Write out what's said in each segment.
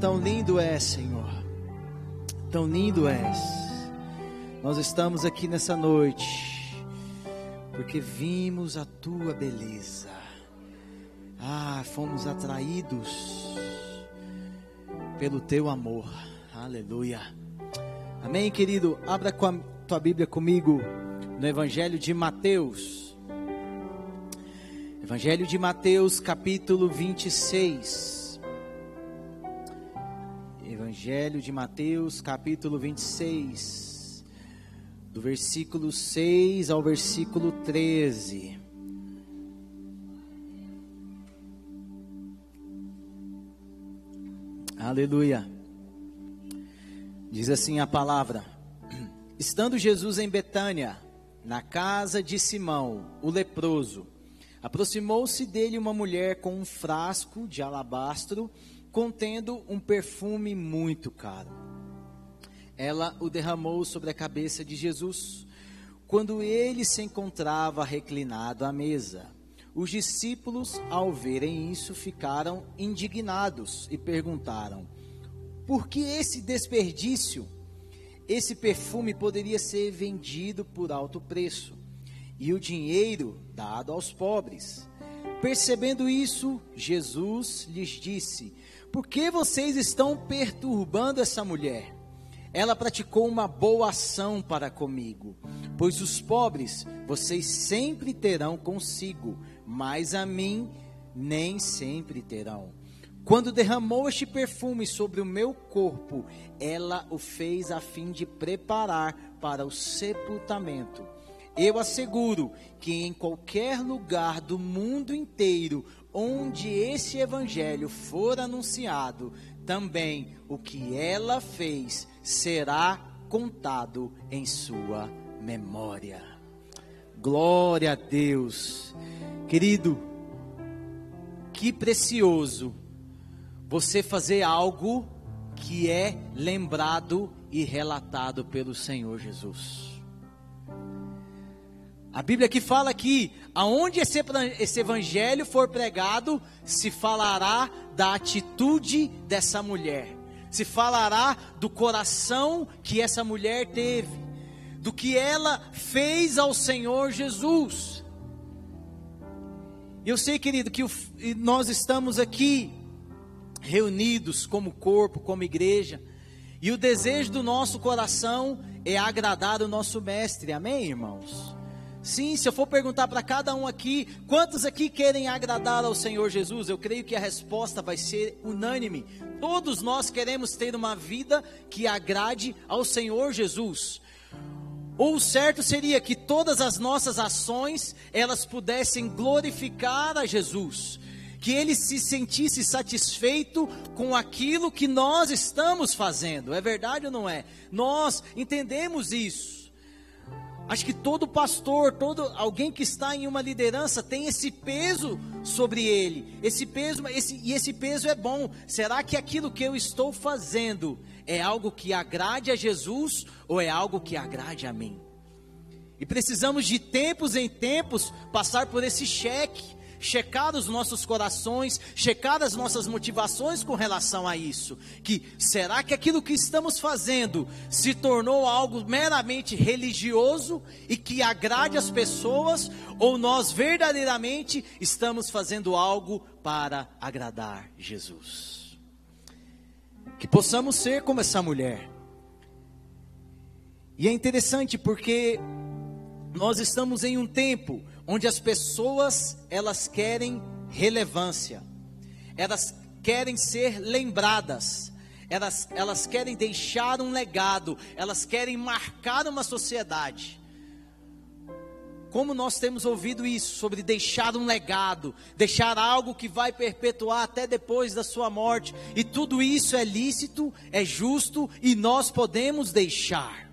Tão lindo é, Senhor. Tão lindo és. Nós estamos aqui nessa noite porque vimos a tua beleza. Ah, fomos atraídos pelo teu amor. Aleluia. Amém, querido. Abra com a tua Bíblia comigo no Evangelho de Mateus. Evangelho de Mateus, capítulo 26. Evangelho de Mateus, capítulo 26. Do versículo 6 ao versículo 13. Aleluia. Diz assim a palavra: Estando Jesus em Betânia, na casa de Simão, o leproso, aproximou-se dele uma mulher com um frasco de alabastro contendo um perfume muito caro. Ela o derramou sobre a cabeça de Jesus, quando ele se encontrava reclinado à mesa. Os discípulos, ao verem isso, ficaram indignados e perguntaram: por que esse desperdício? Esse perfume poderia ser vendido por alto preço e o dinheiro dado aos pobres. Percebendo isso, Jesus lhes disse: Por que vocês estão perturbando essa mulher? Ela praticou uma boa ação para comigo, pois os pobres vocês sempre terão consigo, mas a mim nem sempre terão. Quando derramou este perfume sobre o meu corpo, ela o fez a fim de preparar para o sepultamento. Eu asseguro que em qualquer lugar do mundo inteiro onde esse evangelho for anunciado, também o que ela fez será contado em sua memória. Glória a Deus. Querido, que precioso você fazer algo que é lembrado e relatado pelo Senhor Jesus. A Bíblia aqui fala que aonde esse evangelho for pregado, se falará da atitude dessa mulher, se falará do coração que essa mulher teve, do que ela fez ao Senhor Jesus. Eu sei, querido, que nós estamos aqui reunidos como corpo, como igreja. E o desejo do nosso coração é agradar o nosso mestre. Amém, irmãos? Sim, se eu for perguntar para cada um aqui, quantos aqui querem agradar ao Senhor Jesus? Eu creio que a resposta vai ser unânime. Todos nós queremos ter uma vida que agrade ao Senhor Jesus. Ou o certo seria que todas as nossas ações, elas pudessem glorificar a Jesus que ele se sentisse satisfeito com aquilo que nós estamos fazendo. É verdade ou não é? Nós entendemos isso. Acho que todo pastor, todo alguém que está em uma liderança tem esse peso sobre ele. Esse peso, esse, e esse peso é bom. Será que aquilo que eu estou fazendo é algo que agrade a Jesus ou é algo que agrade a mim? E precisamos de tempos em tempos passar por esse cheque checar os nossos corações, checar as nossas motivações com relação a isso. Que será que aquilo que estamos fazendo se tornou algo meramente religioso e que agrade as pessoas, ou nós verdadeiramente estamos fazendo algo para agradar Jesus? Que possamos ser como essa mulher. E é interessante porque nós estamos em um tempo onde as pessoas elas querem relevância, elas querem ser lembradas, elas, elas querem deixar um legado, elas querem marcar uma sociedade. Como nós temos ouvido isso sobre deixar um legado, deixar algo que vai perpetuar até depois da sua morte, e tudo isso é lícito, é justo e nós podemos deixar.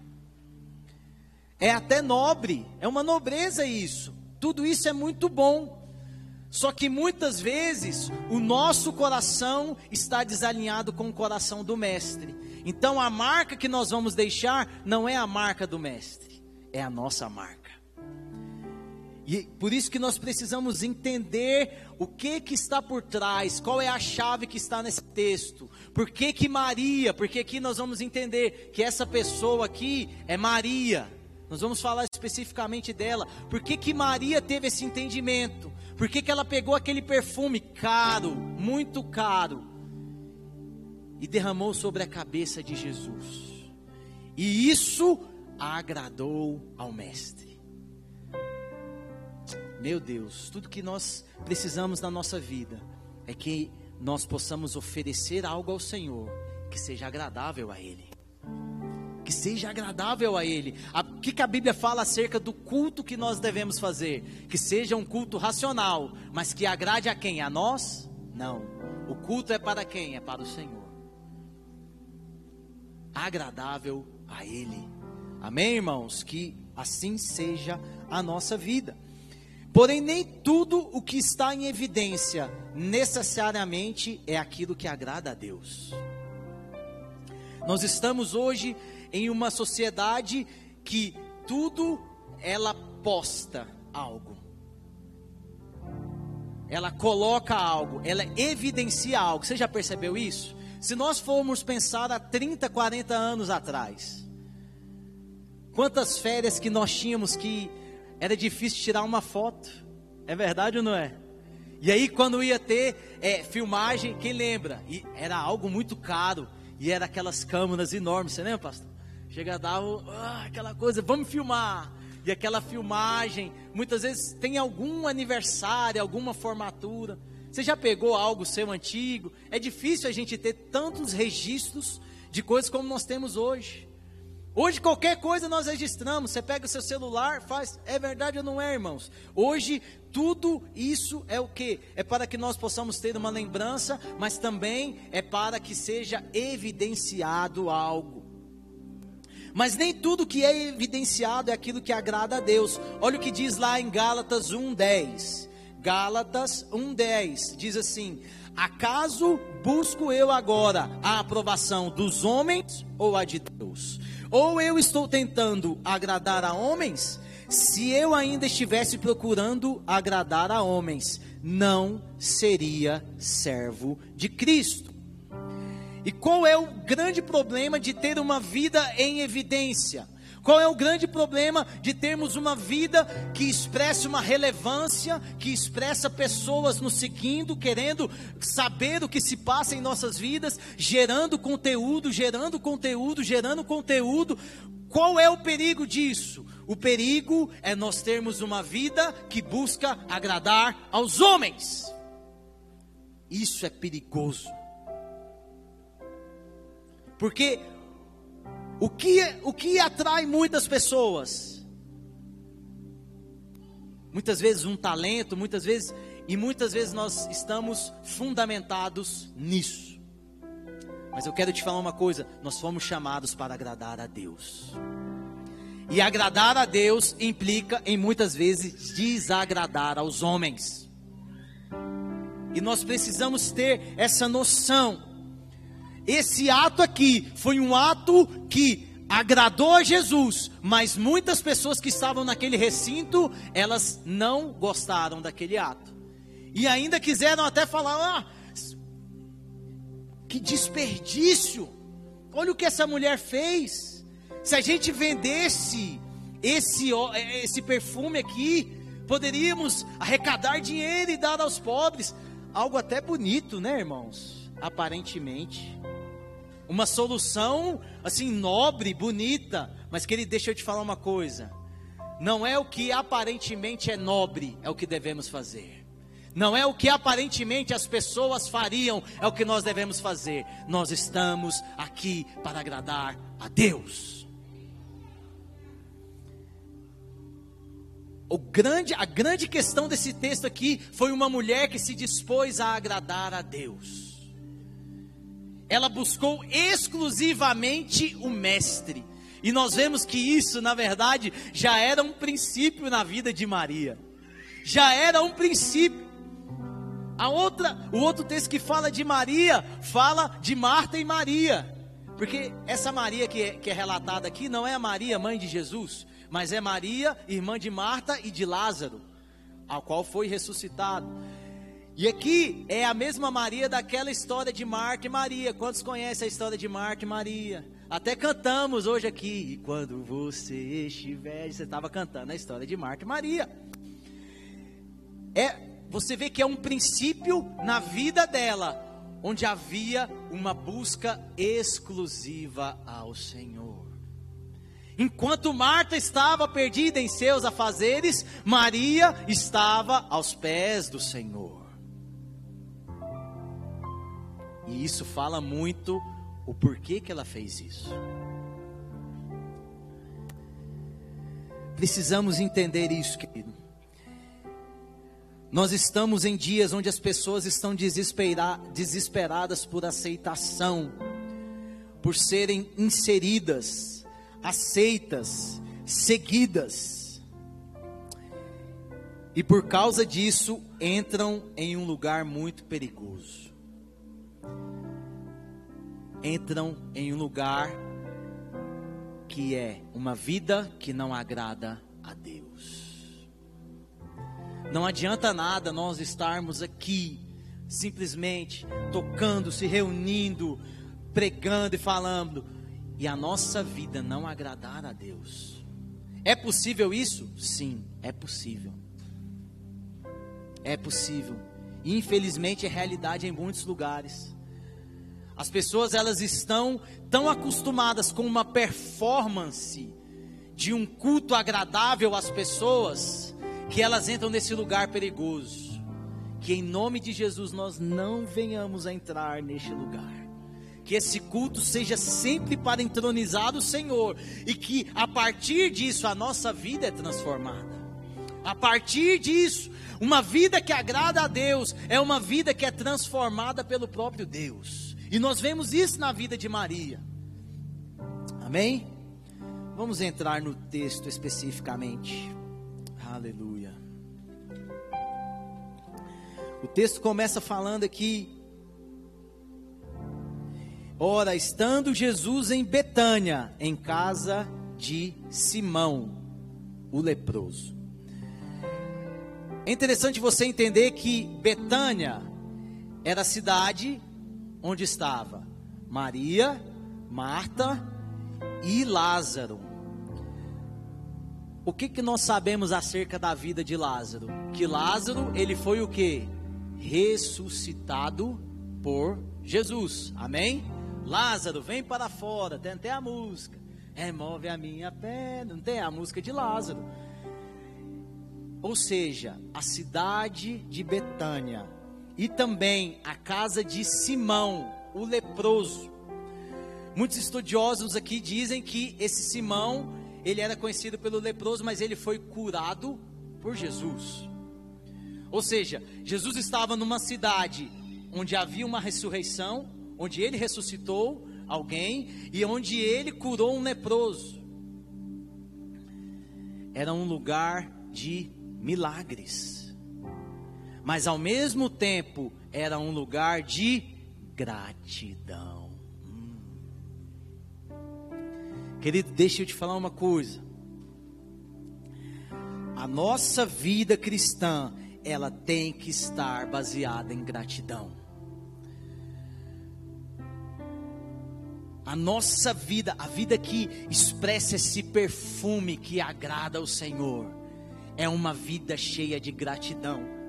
É até nobre, é uma nobreza isso. Tudo isso é muito bom. Só que muitas vezes o nosso coração está desalinhado com o coração do mestre. Então a marca que nós vamos deixar não é a marca do mestre, é a nossa marca. E por isso que nós precisamos entender o que que está por trás, qual é a chave que está nesse texto. Por que que Maria? Porque aqui nós vamos entender que essa pessoa aqui é Maria. Nós vamos falar especificamente dela. Por que que Maria teve esse entendimento? Por que que ela pegou aquele perfume caro, muito caro, e derramou sobre a cabeça de Jesus? E isso agradou ao mestre. Meu Deus, tudo que nós precisamos na nossa vida é que nós possamos oferecer algo ao Senhor que seja agradável a Ele. Que seja agradável a Ele. O que, que a Bíblia fala acerca do culto que nós devemos fazer? Que seja um culto racional, mas que agrade a quem? A nós? Não. O culto é para quem? É para o Senhor. Agradável a Ele. Amém, irmãos? Que assim seja a nossa vida. Porém, nem tudo o que está em evidência necessariamente é aquilo que agrada a Deus. Nós estamos hoje em uma sociedade que tudo ela posta algo. Ela coloca algo, ela evidencia algo. Você já percebeu isso? Se nós formos pensar há 30, 40 anos atrás, quantas férias que nós tínhamos que era difícil tirar uma foto. É verdade ou não é? E aí, quando ia ter é, filmagem, quem lembra? E era algo muito caro. E era aquelas câmeras enormes, você lembra, pastor? Chega a dar ah, aquela coisa, vamos filmar. E aquela filmagem, muitas vezes tem algum aniversário, alguma formatura. Você já pegou algo seu antigo? É difícil a gente ter tantos registros de coisas como nós temos hoje. Hoje qualquer coisa nós registramos. Você pega o seu celular, faz. É verdade ou não é, irmãos? Hoje tudo isso é o que? É para que nós possamos ter uma lembrança, mas também é para que seja evidenciado algo. Mas nem tudo que é evidenciado é aquilo que agrada a Deus. Olha o que diz lá em Gálatas 1:10. Gálatas 1:10 diz assim: Acaso busco eu agora a aprovação dos homens ou a de Deus? Ou eu estou tentando agradar a homens? Se eu ainda estivesse procurando agradar a homens, não seria servo de Cristo. E qual é o grande problema de ter uma vida em evidência? Qual é o grande problema de termos uma vida que expressa uma relevância, que expressa pessoas nos seguindo, querendo saber o que se passa em nossas vidas, gerando conteúdo, gerando conteúdo, gerando conteúdo? Qual é o perigo disso? O perigo é nós termos uma vida que busca agradar aos homens. Isso é perigoso. Porque o que, o que atrai muitas pessoas? Muitas vezes um talento, muitas vezes, e muitas vezes nós estamos fundamentados nisso. Mas eu quero te falar uma coisa: nós fomos chamados para agradar a Deus. E agradar a Deus implica em muitas vezes desagradar aos homens. E nós precisamos ter essa noção esse ato aqui foi um ato que agradou a Jesus, mas muitas pessoas que estavam naquele recinto, elas não gostaram daquele ato. E ainda quiseram até falar: ah, que desperdício! Olha o que essa mulher fez. Se a gente vendesse esse, esse perfume aqui, poderíamos arrecadar dinheiro e dar aos pobres. Algo até bonito, né, irmãos? Aparentemente uma solução assim nobre, bonita, mas que ele deixa eu te falar uma coisa. Não é o que aparentemente é nobre, é o que devemos fazer. Não é o que aparentemente as pessoas fariam, é o que nós devemos fazer. Nós estamos aqui para agradar a Deus. O grande, a grande questão desse texto aqui foi uma mulher que se dispôs a agradar a Deus ela buscou exclusivamente o Mestre. E nós vemos que isso, na verdade, já era um princípio na vida de Maria. Já era um princípio. A outra, o outro texto que fala de Maria, fala de Marta e Maria. Porque essa Maria que é, que é relatada aqui não é a Maria, mãe de Jesus, mas é Maria, irmã de Marta e de Lázaro. ao qual foi ressuscitado. E aqui é a mesma Maria daquela história de Marta e Maria. Quantos conhecem a história de Marta e Maria? Até cantamos hoje aqui. E quando você estiver, você estava cantando a história de Marta e Maria. É, você vê que é um princípio na vida dela, onde havia uma busca exclusiva ao Senhor. Enquanto Marta estava perdida em seus afazeres, Maria estava aos pés do Senhor. E isso fala muito o porquê que ela fez isso. Precisamos entender isso, querido. Nós estamos em dias onde as pessoas estão desespera desesperadas por aceitação, por serem inseridas, aceitas, seguidas. E por causa disso entram em um lugar muito perigoso entram em um lugar que é uma vida que não agrada a Deus. Não adianta nada nós estarmos aqui simplesmente tocando, se reunindo, pregando e falando e a nossa vida não agradar a Deus. É possível isso? Sim, é possível. É possível. Infelizmente é realidade em muitos lugares. As pessoas elas estão tão acostumadas com uma performance de um culto agradável às pessoas que elas entram nesse lugar perigoso. Que em nome de Jesus nós não venhamos a entrar neste lugar. Que esse culto seja sempre para entronizar o Senhor e que a partir disso a nossa vida é transformada. A partir disso, uma vida que agrada a Deus é uma vida que é transformada pelo próprio Deus. E nós vemos isso na vida de Maria. Amém? Vamos entrar no texto especificamente. Aleluia. O texto começa falando aqui. Ora, estando Jesus em Betânia, em casa de Simão, o leproso. É interessante você entender que Betânia era a cidade onde estava Maria, Marta e Lázaro. O que, que nós sabemos acerca da vida de Lázaro? Que Lázaro, ele foi o que? Ressuscitado por Jesus. Amém? Lázaro, vem para fora. Tem até a música. Remove a minha perna. Não tem a música de Lázaro. Ou seja, a cidade de Betânia e também a casa de Simão, o leproso. Muitos estudiosos aqui dizem que esse Simão, ele era conhecido pelo leproso, mas ele foi curado por Jesus. Ou seja, Jesus estava numa cidade onde havia uma ressurreição, onde ele ressuscitou alguém e onde ele curou um leproso. Era um lugar de milagres mas ao mesmo tempo era um lugar de gratidão. Hum. Querido, deixa eu te falar uma coisa. A nossa vida cristã, ela tem que estar baseada em gratidão. A nossa vida, a vida que expressa esse perfume que agrada ao Senhor, é uma vida cheia de gratidão.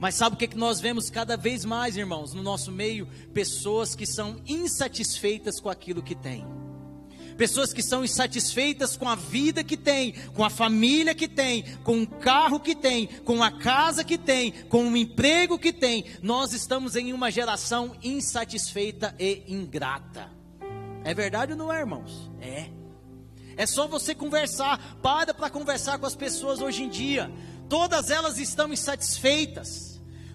Mas sabe o que, que nós vemos cada vez mais, irmãos, no nosso meio? Pessoas que são insatisfeitas com aquilo que têm. Pessoas que são insatisfeitas com a vida que tem, com a família que tem, com o carro que tem, com a casa que tem, com o emprego que tem. Nós estamos em uma geração insatisfeita e ingrata. É verdade ou não é, irmãos? É. É só você conversar. Para para conversar com as pessoas hoje em dia. Todas elas estão insatisfeitas.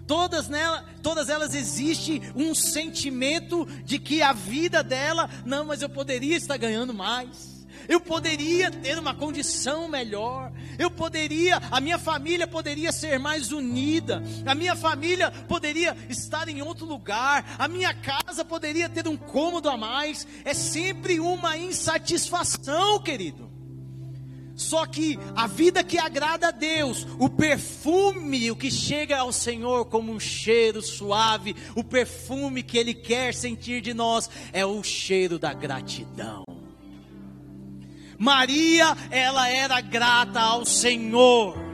Todas, nela, todas elas existe um sentimento de que a vida dela, não, mas eu poderia estar ganhando mais. Eu poderia ter uma condição melhor. Eu poderia, a minha família poderia ser mais unida. A minha família poderia estar em outro lugar. A minha casa poderia ter um cômodo a mais. É sempre uma insatisfação, querido. Só que a vida que agrada a Deus, o perfume, o que chega ao Senhor como um cheiro suave, o perfume que Ele quer sentir de nós, é o cheiro da gratidão. Maria, ela era grata ao Senhor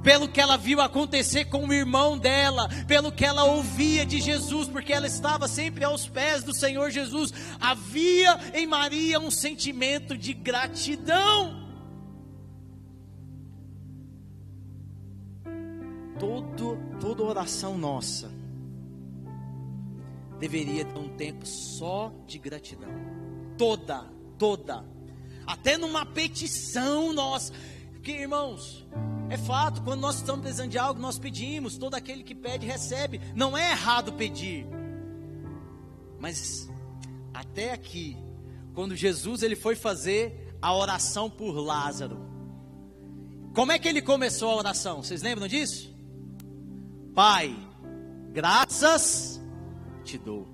pelo que ela viu acontecer com o irmão dela, pelo que ela ouvia de Jesus, porque ela estava sempre aos pés do Senhor Jesus. Havia em Maria um sentimento de gratidão. Todo, toda oração nossa deveria ter um tempo só de gratidão. Toda, toda. Até numa petição nossa. Porque, irmãos, é fato, quando nós estamos precisando de algo, nós pedimos, todo aquele que pede recebe. Não é errado pedir. Mas até aqui, quando Jesus ele foi fazer a oração por Lázaro. Como é que ele começou a oração? Vocês lembram disso? Pai, graças te dou.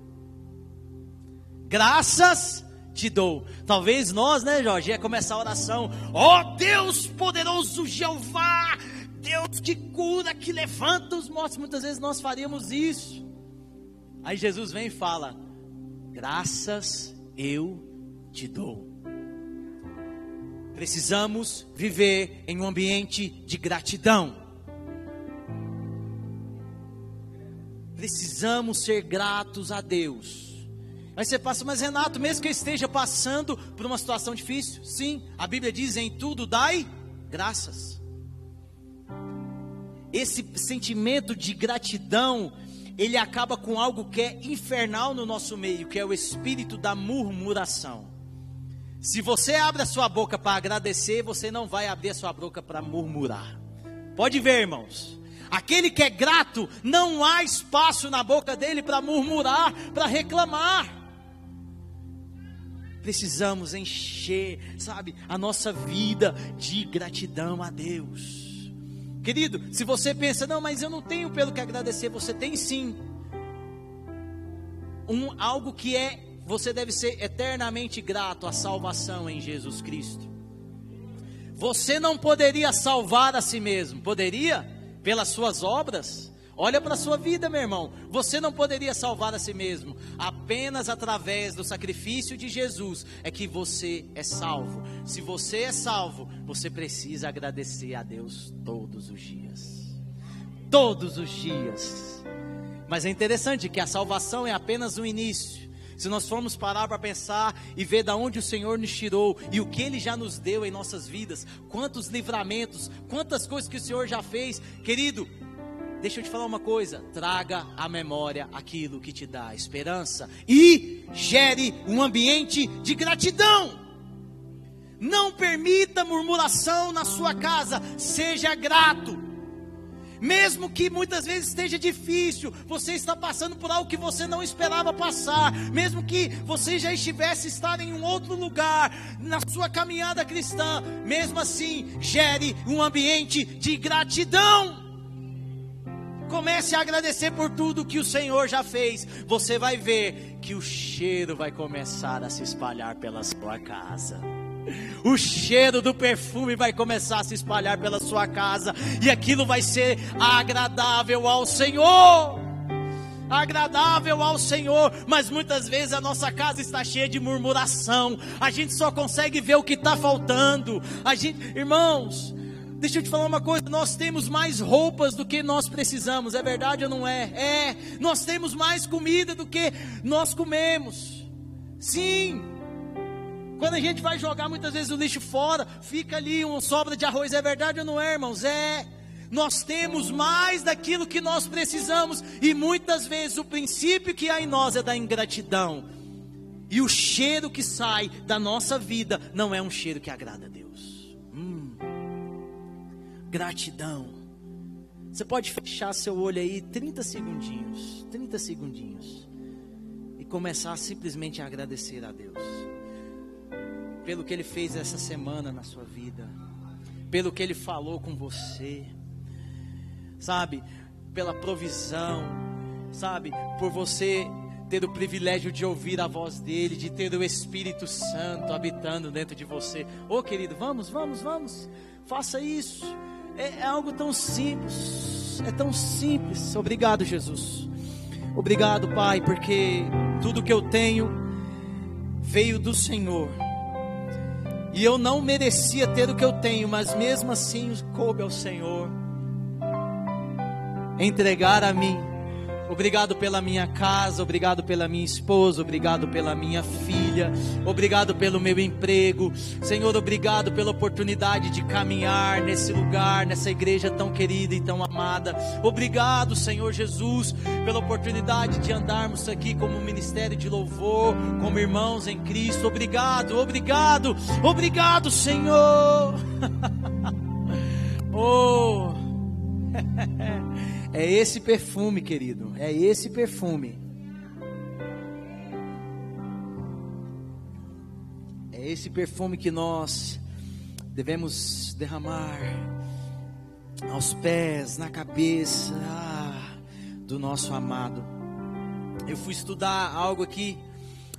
Graças te dou. Talvez nós, né, Jorge, ia começar a oração. Ó oh, Deus poderoso Jeová, Deus que cura, que levanta os mortos. Muitas vezes nós faríamos isso. Aí Jesus vem e fala: Graças eu te dou. Precisamos viver em um ambiente de gratidão. Precisamos ser gratos a Deus Aí você passa, mas Renato, mesmo que eu esteja passando por uma situação difícil, sim, a Bíblia diz: em tudo dai graças. Esse sentimento de gratidão, ele acaba com algo que é infernal no nosso meio, que é o espírito da murmuração. Se você abre a sua boca para agradecer, você não vai abrir a sua boca para murmurar. Pode ver, irmãos. Aquele que é grato, não há espaço na boca dele para murmurar, para reclamar precisamos encher, sabe, a nossa vida de gratidão a Deus. Querido, se você pensa, não, mas eu não tenho pelo que agradecer, você tem sim. Um, algo que é, você deve ser eternamente grato à salvação em Jesus Cristo. Você não poderia salvar a si mesmo, poderia? Pelas suas obras? Olha para a sua vida, meu irmão. Você não poderia salvar a si mesmo. Apenas através do sacrifício de Jesus é que você é salvo. Se você é salvo, você precisa agradecer a Deus todos os dias. Todos os dias. Mas é interessante que a salvação é apenas o início. Se nós formos parar para pensar e ver da onde o Senhor nos tirou e o que Ele já nos deu em nossas vidas, quantos livramentos, quantas coisas que o Senhor já fez, querido, Deixa eu te falar uma coisa: traga à memória aquilo que te dá esperança e gere um ambiente de gratidão. Não permita murmuração na sua casa, seja grato. Mesmo que muitas vezes esteja difícil, você está passando por algo que você não esperava passar, mesmo que você já estivesse estar em um outro lugar na sua caminhada cristã, mesmo assim, gere um ambiente de gratidão. Comece a agradecer por tudo que o Senhor já fez. Você vai ver que o cheiro vai começar a se espalhar pela sua casa. O cheiro do perfume vai começar a se espalhar pela sua casa, e aquilo vai ser agradável ao Senhor. Agradável ao Senhor, mas muitas vezes a nossa casa está cheia de murmuração. A gente só consegue ver o que está faltando. A gente, irmãos, Deixa eu te falar uma coisa: nós temos mais roupas do que nós precisamos, é verdade ou não é? É, nós temos mais comida do que nós comemos. Sim. Quando a gente vai jogar muitas vezes o lixo fora, fica ali uma sobra de arroz, é verdade ou não é, irmãos? É. Nós temos mais daquilo que nós precisamos, e muitas vezes o princípio que há em nós é da ingratidão. E o cheiro que sai da nossa vida não é um cheiro que agrada a Deus gratidão. Você pode fechar seu olho aí 30 segundinhos, 30 segundinhos e começar simplesmente a agradecer a Deus pelo que ele fez essa semana na sua vida, pelo que ele falou com você. Sabe? Pela provisão, sabe? Por você ter o privilégio de ouvir a voz dele, de ter o Espírito Santo habitando dentro de você. Ô oh, querido, vamos, vamos, vamos, faça isso. É, é algo tão simples, é tão simples. Obrigado, Jesus. Obrigado, Pai, porque tudo que eu tenho veio do Senhor. E eu não merecia ter o que eu tenho, mas mesmo assim coube ao Senhor entregar a mim Obrigado pela minha casa, obrigado pela minha esposa, obrigado pela minha filha, obrigado pelo meu emprego. Senhor, obrigado pela oportunidade de caminhar nesse lugar, nessa igreja tão querida e tão amada. Obrigado, Senhor Jesus, pela oportunidade de andarmos aqui como ministério de louvor, como irmãos em Cristo. Obrigado, obrigado, obrigado, Senhor. oh. É esse perfume, querido. É esse perfume. É esse perfume que nós devemos derramar aos pés, na cabeça ah, do nosso amado. Eu fui estudar algo aqui,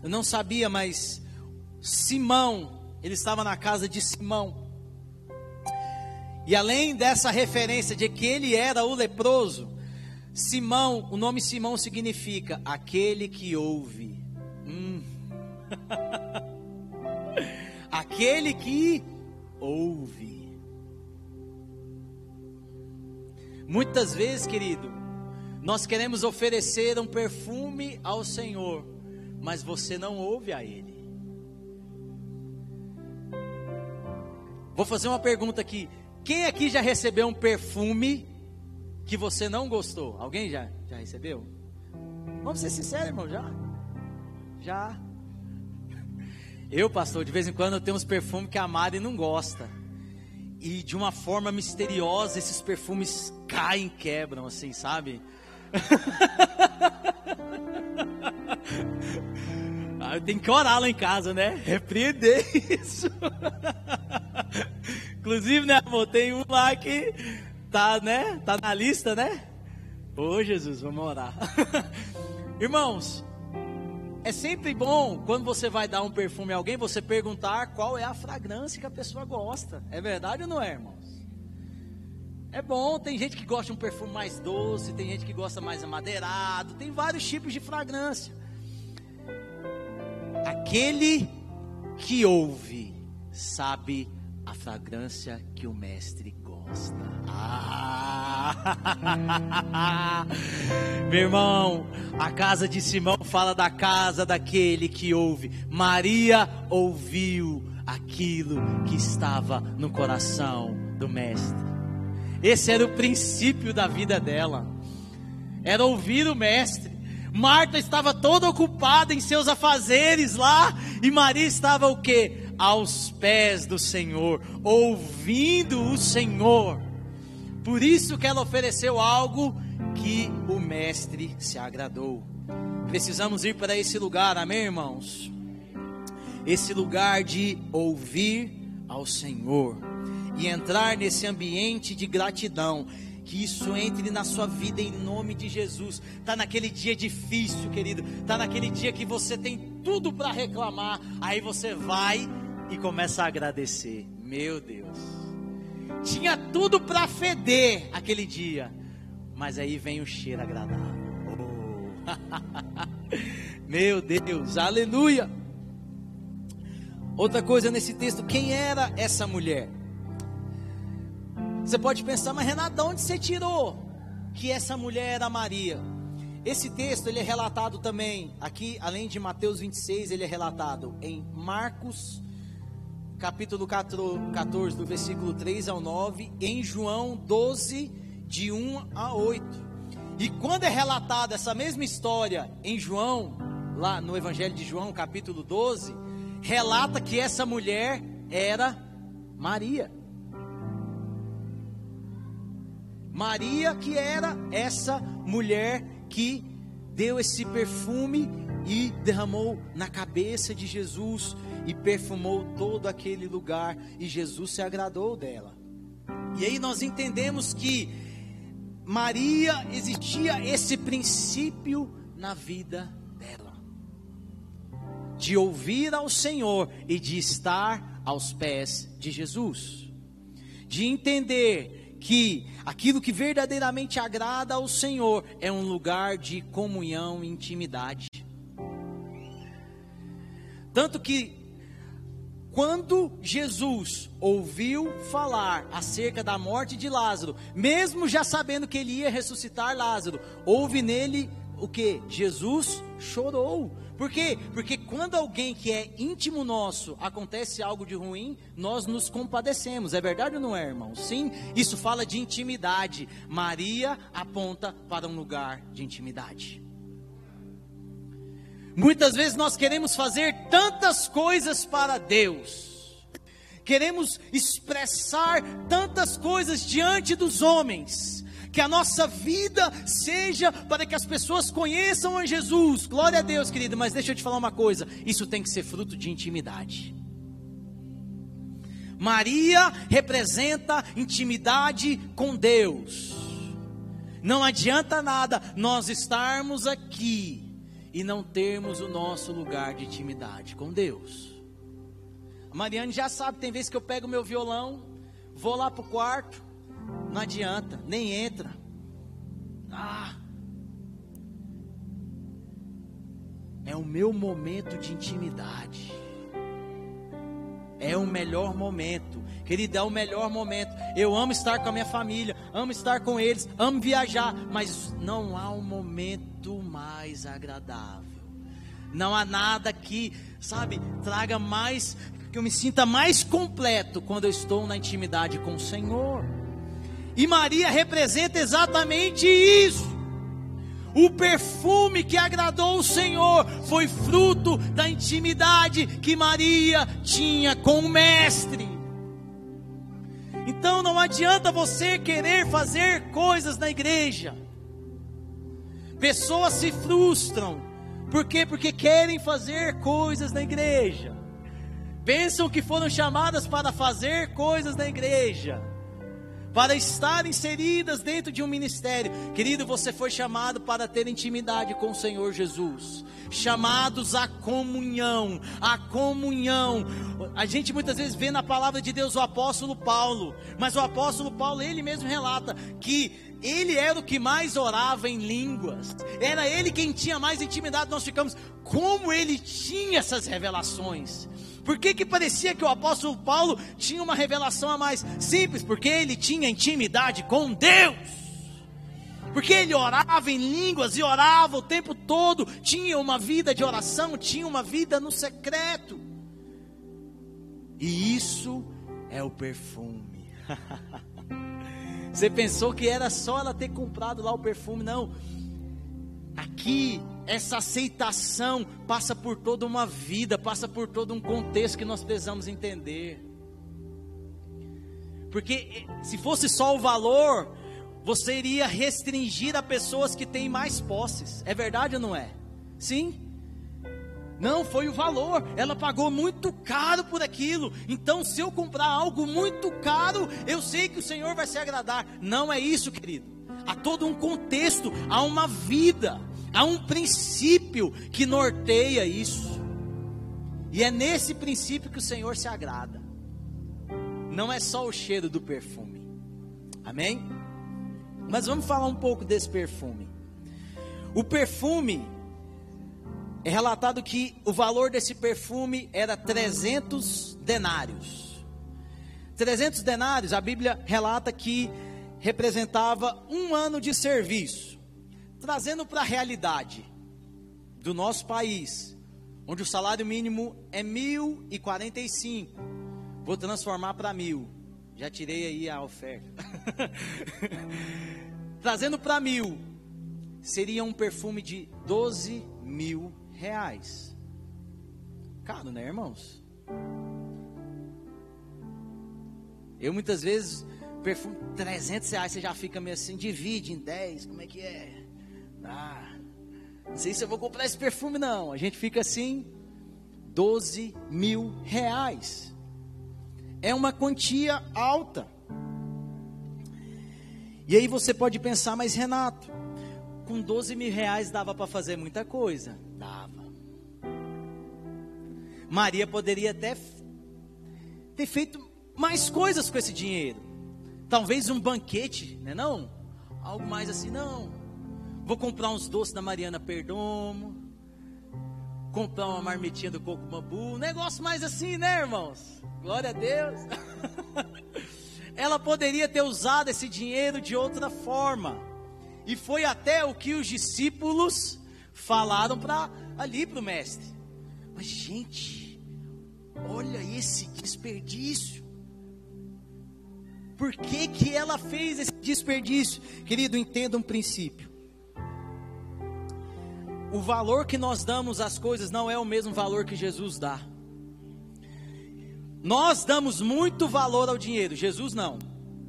eu não sabia, mas Simão, ele estava na casa de Simão. E além dessa referência de que ele era o leproso, Simão, o nome Simão significa aquele que ouve. Hum. aquele que ouve. Muitas vezes, querido, nós queremos oferecer um perfume ao Senhor, mas você não ouve a Ele. Vou fazer uma pergunta aqui. Quem aqui já recebeu um perfume que você não gostou? Alguém já, já recebeu? Vamos ser sinceros, irmão, já? Já. Eu, pastor, de vez em quando eu tenho uns perfumes que a Mari não gosta. E de uma forma misteriosa esses perfumes caem, quebram, assim, sabe? ah, tem que orar lá em casa, né? Repreender isso. Inclusive, né, amor, tem um lá que tá, né? Tá na lista, né? Ô Jesus, vamos orar. Irmãos, é sempre bom quando você vai dar um perfume a alguém, você perguntar qual é a fragrância que a pessoa gosta. É verdade ou não é, irmãos? É bom, tem gente que gosta de um perfume mais doce, tem gente que gosta mais amadeirado, tem vários tipos de fragrância. Aquele que ouve sabe a fragrância que o mestre gosta. Ah! Meu irmão, a casa de Simão fala da casa daquele que ouve. Maria ouviu aquilo que estava no coração do mestre. Esse era o princípio da vida dela. Era ouvir o mestre. Marta estava toda ocupada em seus afazeres lá, e Maria estava o quê? Aos pés do Senhor, ouvindo o Senhor. Por isso que ela ofereceu algo que o mestre se agradou. Precisamos ir para esse lugar, amém, irmãos? Esse lugar de ouvir ao Senhor e entrar nesse ambiente de gratidão. Que isso entre na sua vida em nome de Jesus. Tá naquele dia difícil, querido. Tá naquele dia que você tem tudo para reclamar. Aí você vai e começa a agradecer. Meu Deus. Tinha tudo para feder aquele dia, mas aí vem o cheiro agradável. Oh. Meu Deus, aleluia. Outra coisa nesse texto, quem era essa mulher? Você pode pensar, mas Renato, de onde você tirou que essa mulher era Maria? Esse texto ele é relatado também aqui, além de Mateus 26, ele é relatado em Marcos capítulo 14, do versículo 3 ao 9, em João 12, de 1 a 8. E quando é relatada essa mesma história em João, lá no Evangelho de João, capítulo 12, relata que essa mulher era Maria. Maria que era essa mulher que deu esse perfume e derramou na cabeça de Jesus e perfumou todo aquele lugar e Jesus se agradou dela. E aí nós entendemos que Maria existia esse princípio na vida dela. de ouvir ao Senhor e de estar aos pés de Jesus. De entender que aquilo que verdadeiramente agrada ao Senhor é um lugar de comunhão e intimidade. Tanto que quando Jesus ouviu falar acerca da morte de Lázaro, mesmo já sabendo que ele ia ressuscitar Lázaro, houve nele o que? Jesus chorou. Por quê? Porque quando alguém que é íntimo nosso acontece algo de ruim, nós nos compadecemos. É verdade ou não é, irmão? Sim, isso fala de intimidade. Maria aponta para um lugar de intimidade. Muitas vezes nós queremos fazer tantas coisas para Deus, queremos expressar tantas coisas diante dos homens, que a nossa vida seja para que as pessoas conheçam a Jesus. Glória a Deus, querido, mas deixa eu te falar uma coisa: isso tem que ser fruto de intimidade. Maria representa intimidade com Deus. Não adianta nada nós estarmos aqui e não termos o nosso lugar de intimidade com Deus. A Mariane já sabe, tem vezes que eu pego meu violão, vou lá para o quarto, não adianta, nem entra. Ah, é o meu momento de intimidade. É o melhor momento. Querida, é o melhor momento. Eu amo estar com a minha família, amo estar com eles, amo viajar, mas não há um momento mais agradável. Não há nada que, sabe, traga mais, que eu me sinta mais completo quando eu estou na intimidade com o Senhor. E Maria representa exatamente isso. O perfume que agradou o Senhor foi fruto da intimidade que Maria tinha com o Mestre. Então não adianta você querer fazer coisas na igreja. Pessoas se frustram. Por quê? Porque querem fazer coisas na igreja. Pensam que foram chamadas para fazer coisas na igreja para estar inseridas dentro de um ministério. Querido, você foi chamado para ter intimidade com o Senhor Jesus. Chamados à comunhão, à comunhão. A gente muitas vezes vê na palavra de Deus o apóstolo Paulo, mas o apóstolo Paulo ele mesmo relata que ele era o que mais orava em línguas. Era ele quem tinha mais intimidade. Nós ficamos como ele tinha essas revelações. Por que, que parecia que o apóstolo Paulo tinha uma revelação a mais? Simples, porque ele tinha intimidade com Deus. Porque ele orava em línguas e orava o tempo todo, tinha uma vida de oração, tinha uma vida no secreto. E isso é o perfume. Você pensou que era só ela ter comprado lá o perfume? Não. Aqui essa aceitação passa por toda uma vida, passa por todo um contexto que nós precisamos entender. Porque eh, se fosse só o valor, você iria restringir a pessoas que têm mais posses. É verdade ou não é? Sim. Não, foi o valor. Ela pagou muito caro por aquilo. Então, se eu comprar algo muito caro, eu sei que o Senhor vai se agradar. Não é isso, querido. Há todo um contexto, há uma vida. Há um princípio que norteia isso. E é nesse princípio que o Senhor se agrada. Não é só o cheiro do perfume. Amém? Mas vamos falar um pouco desse perfume. O perfume é relatado que o valor desse perfume era 300 denários. 300 denários, a Bíblia relata que representava um ano de serviço. Trazendo para a realidade do nosso país, onde o salário mínimo é 1.045, vou transformar para mil. Já tirei aí a oferta. Trazendo para mil, seria um perfume de 12 mil reais. Caro, né, irmãos? Eu muitas vezes, perfume 300 reais, você já fica meio assim, divide em 10, como é que é? Ah, não sei se eu vou comprar esse perfume, não. A gente fica assim, 12 mil reais. É uma quantia alta. E aí você pode pensar, mas Renato, com 12 mil reais dava para fazer muita coisa? Dava. Maria poderia até ter feito mais coisas com esse dinheiro. Talvez um banquete, né não? Algo mais assim, não. Vou comprar uns doces da Mariana Perdomo. Comprar uma marmitinha do Coco Bambu. Um negócio mais assim, né, irmãos? Glória a Deus. Ela poderia ter usado esse dinheiro de outra forma. E foi até o que os discípulos falaram para ali para o mestre. Mas gente, olha esse desperdício. Por que, que ela fez esse desperdício? Querido, entenda um princípio. O valor que nós damos às coisas não é o mesmo valor que Jesus dá. Nós damos muito valor ao dinheiro, Jesus não.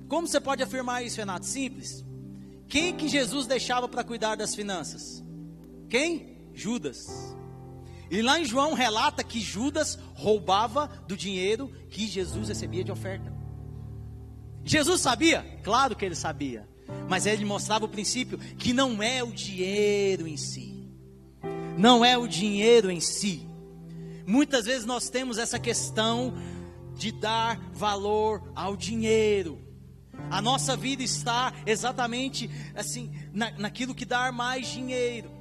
Como você pode afirmar isso, Renato? Simples. Quem que Jesus deixava para cuidar das finanças? Quem? Judas. E lá em João relata que Judas roubava do dinheiro que Jesus recebia de oferta. Jesus sabia? Claro que ele sabia. Mas ele mostrava o princípio que não é o dinheiro em si. Não é o dinheiro em si. Muitas vezes nós temos essa questão de dar valor ao dinheiro. A nossa vida está exatamente assim, na, naquilo que dá mais dinheiro.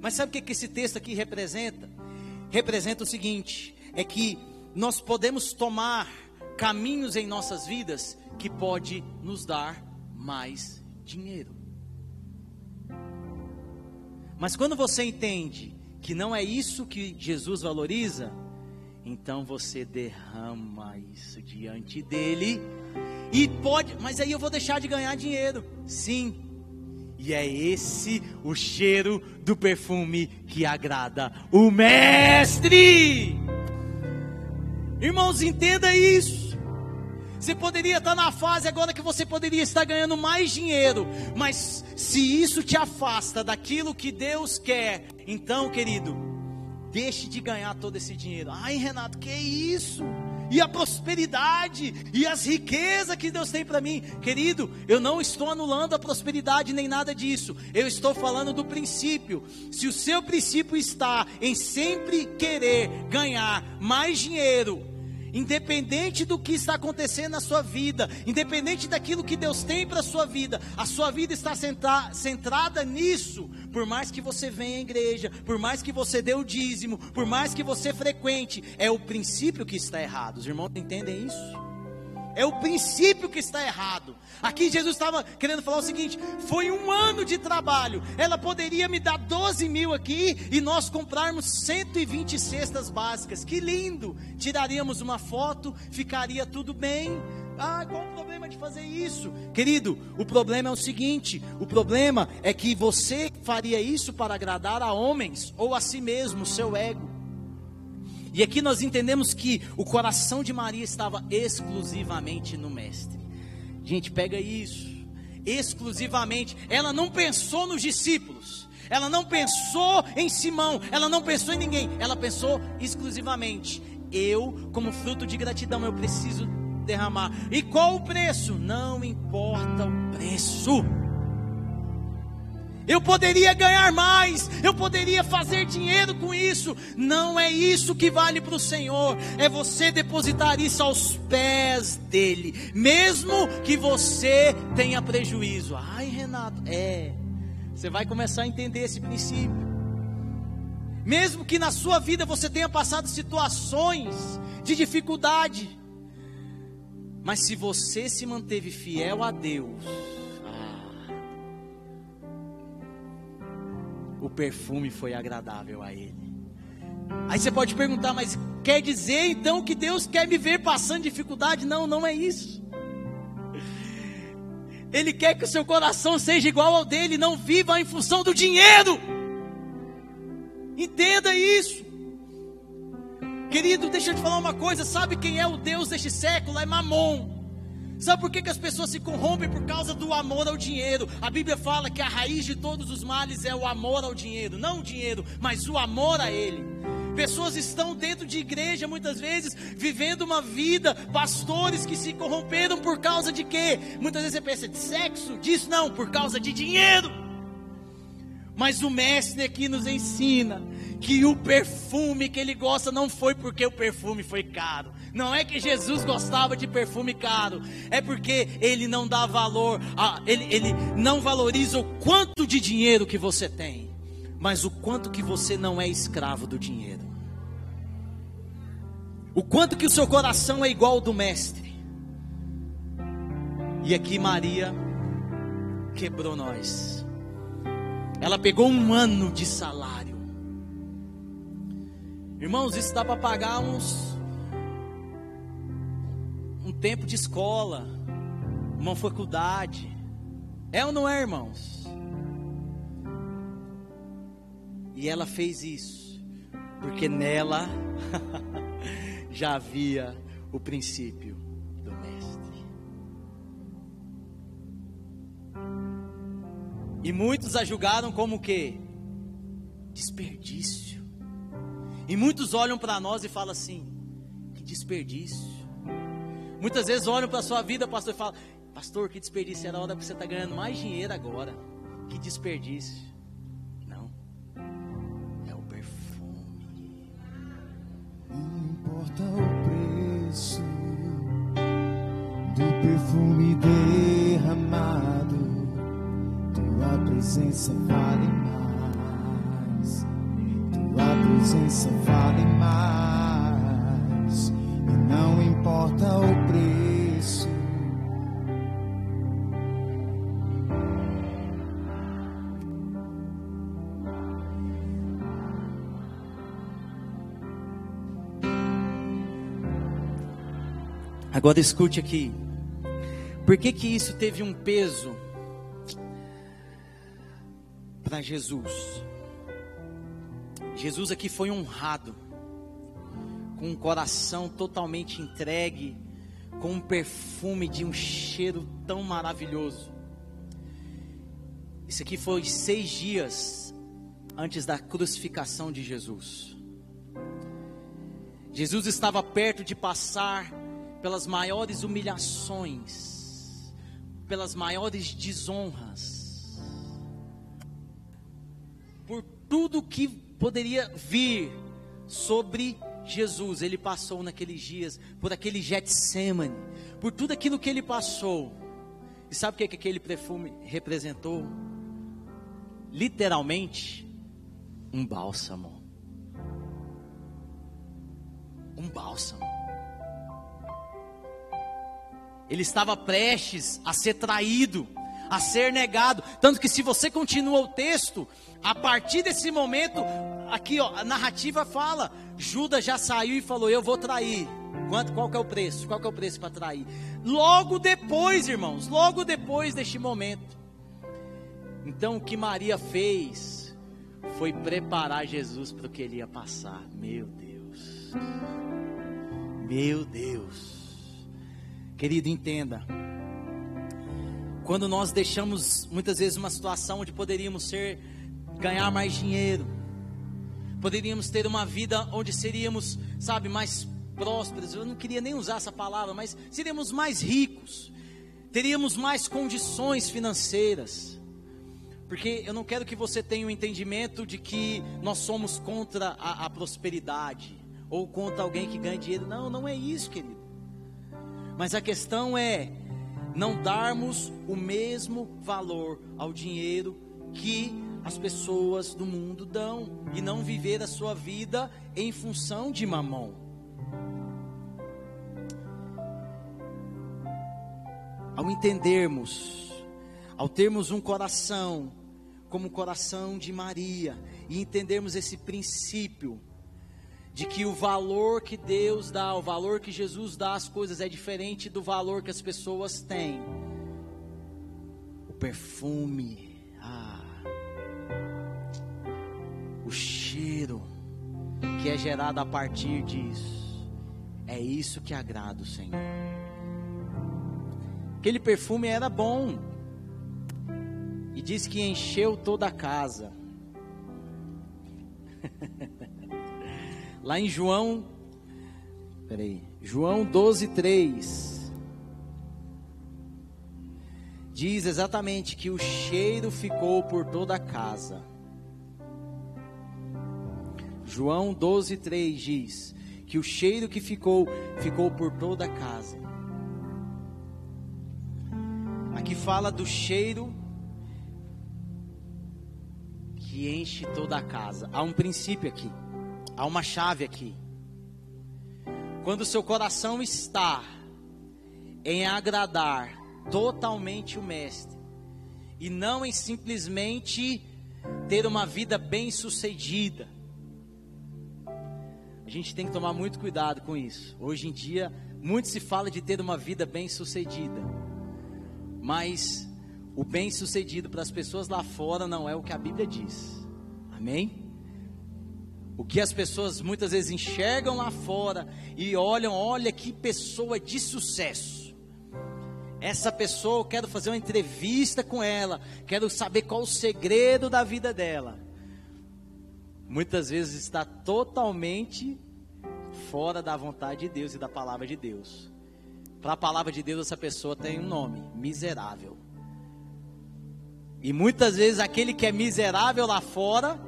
Mas sabe o que, que esse texto aqui representa? Representa o seguinte: é que nós podemos tomar caminhos em nossas vidas que pode nos dar mais dinheiro. Mas quando você entende que não é isso que Jesus valoriza, então você derrama isso diante dele e pode, mas aí eu vou deixar de ganhar dinheiro. Sim. E é esse o cheiro do perfume que agrada o mestre. Irmãos, entenda isso. Você poderia estar na fase agora que você poderia estar ganhando mais dinheiro, mas se isso te afasta daquilo que Deus quer, então, querido, deixe de ganhar todo esse dinheiro. Ai, Renato, que isso? E a prosperidade e as riquezas que Deus tem para mim, querido, eu não estou anulando a prosperidade nem nada disso. Eu estou falando do princípio. Se o seu princípio está em sempre querer ganhar mais dinheiro, Independente do que está acontecendo na sua vida, independente daquilo que Deus tem para a sua vida, a sua vida está centrada nisso. Por mais que você venha à igreja, por mais que você dê o dízimo, por mais que você frequente, é o princípio que está errado. Os irmãos entendem isso? É o princípio que está errado. Aqui Jesus estava querendo falar o seguinte: foi um ano de trabalho. Ela poderia me dar 12 mil aqui e nós comprarmos 120 cestas básicas. Que lindo! Tiraríamos uma foto, ficaria tudo bem. Ah, qual o problema de fazer isso? Querido, o problema é o seguinte: o problema é que você faria isso para agradar a homens ou a si mesmo, seu ego. E aqui nós entendemos que o coração de Maria estava exclusivamente no Mestre. Gente, pega isso. Exclusivamente. Ela não pensou nos discípulos. Ela não pensou em Simão. Ela não pensou em ninguém. Ela pensou exclusivamente. Eu, como fruto de gratidão, eu preciso derramar. E qual o preço? Não importa o preço. Eu poderia ganhar mais, eu poderia fazer dinheiro com isso. Não é isso que vale para o Senhor, é você depositar isso aos pés dEle, mesmo que você tenha prejuízo. Ai, Renato, é. Você vai começar a entender esse princípio. Mesmo que na sua vida você tenha passado situações de dificuldade, mas se você se manteve fiel a Deus, o perfume foi agradável a ele. Aí você pode perguntar, mas quer dizer então que Deus quer me ver passando dificuldade? Não, não é isso. Ele quer que o seu coração seja igual ao dele, não viva em função do dinheiro. Entenda isso. Querido, deixa eu te falar uma coisa: sabe quem é o Deus deste século? É Mamon. Sabe por que, que as pessoas se corrompem por causa do amor ao dinheiro? A Bíblia fala que a raiz de todos os males é o amor ao dinheiro, não o dinheiro, mas o amor a ele. Pessoas estão dentro de igreja muitas vezes vivendo uma vida, pastores que se corromperam por causa de quê? Muitas vezes você pensa de sexo, disso não, por causa de dinheiro. Mas o mestre aqui nos ensina que o perfume que ele gosta não foi porque o perfume foi caro. Não é que Jesus gostava de perfume caro, é porque ele não dá valor, a, ele, ele não valoriza o quanto de dinheiro que você tem, mas o quanto que você não é escravo do dinheiro. O quanto que o seu coração é igual ao do mestre. E aqui Maria quebrou nós. Ela pegou um ano de salário. Irmãos, isso dá para pagar uns um tempo de escola, uma faculdade. É ou não é, irmãos? E ela fez isso porque nela já havia o princípio E muitos a julgaram como o quê? Desperdício. E muitos olham para nós e falam assim: que desperdício. Muitas vezes olham para a sua vida, pastor, e falam: Pastor, que desperdício, era a hora que você está ganhando mais dinheiro agora. Que desperdício. Não, é o perfume. Não importa o preço do perfume derramado, tua presença vale mais. Tua presença vale mais. E não importa o preço. Agora escute aqui. Por que que isso teve um peso para Jesus? Jesus aqui foi honrado, com um coração totalmente entregue, com um perfume de um cheiro tão maravilhoso. Isso aqui foi seis dias antes da crucificação de Jesus. Jesus estava perto de passar pelas maiores humilhações, pelas maiores desonras, tudo que poderia vir sobre Jesus. Ele passou naqueles dias por aquele Getsemane, por tudo aquilo que ele passou. E sabe o que, que aquele perfume representou? Literalmente, um bálsamo. Um bálsamo. Ele estava prestes a ser traído, a ser negado. Tanto que se você continua o texto, a partir desse momento, aqui ó, a narrativa fala, Judas já saiu e falou: "Eu vou trair". Quanto, qual que é o preço? Qual que é o preço para trair? Logo depois, irmãos, logo depois deste momento. Então o que Maria fez foi preparar Jesus para o que ele ia passar. Meu Deus. Meu Deus. Querido, entenda. Quando nós deixamos muitas vezes uma situação onde poderíamos ser ganhar mais dinheiro, poderíamos ter uma vida onde seríamos, sabe, mais prósperos. Eu não queria nem usar essa palavra, mas seríamos mais ricos, teríamos mais condições financeiras. Porque eu não quero que você tenha o um entendimento de que nós somos contra a, a prosperidade ou contra alguém que ganha dinheiro. Não, não é isso, querido. Mas a questão é não darmos o mesmo valor ao dinheiro que as pessoas do mundo dão e não viver a sua vida em função de mamão. Ao entendermos, ao termos um coração como o coração de Maria e entendermos esse princípio de que o valor que Deus dá, o valor que Jesus dá às coisas é diferente do valor que as pessoas têm. O perfume, ah, o cheiro que é gerado a partir disso, é isso que agrada o Senhor. Aquele perfume era bom, e diz que encheu toda a casa. Lá em João, peraí, João 12, 3. Diz exatamente que o cheiro ficou por toda a casa. João 12:3 diz que o cheiro que ficou ficou por toda a casa. Aqui fala do cheiro que enche toda a casa. Há um princípio aqui. Há uma chave aqui. Quando o seu coração está em agradar totalmente o mestre e não em simplesmente ter uma vida bem-sucedida. A gente tem que tomar muito cuidado com isso. Hoje em dia, muito se fala de ter uma vida bem-sucedida. Mas o bem-sucedido para as pessoas lá fora não é o que a Bíblia diz. Amém? O que as pessoas muitas vezes enxergam lá fora e olham, olha que pessoa de sucesso. Essa pessoa, eu quero fazer uma entrevista com ela, quero saber qual o segredo da vida dela. Muitas vezes está totalmente fora da vontade de Deus e da palavra de Deus. Para a palavra de Deus, essa pessoa tem um nome: miserável. E muitas vezes aquele que é miserável lá fora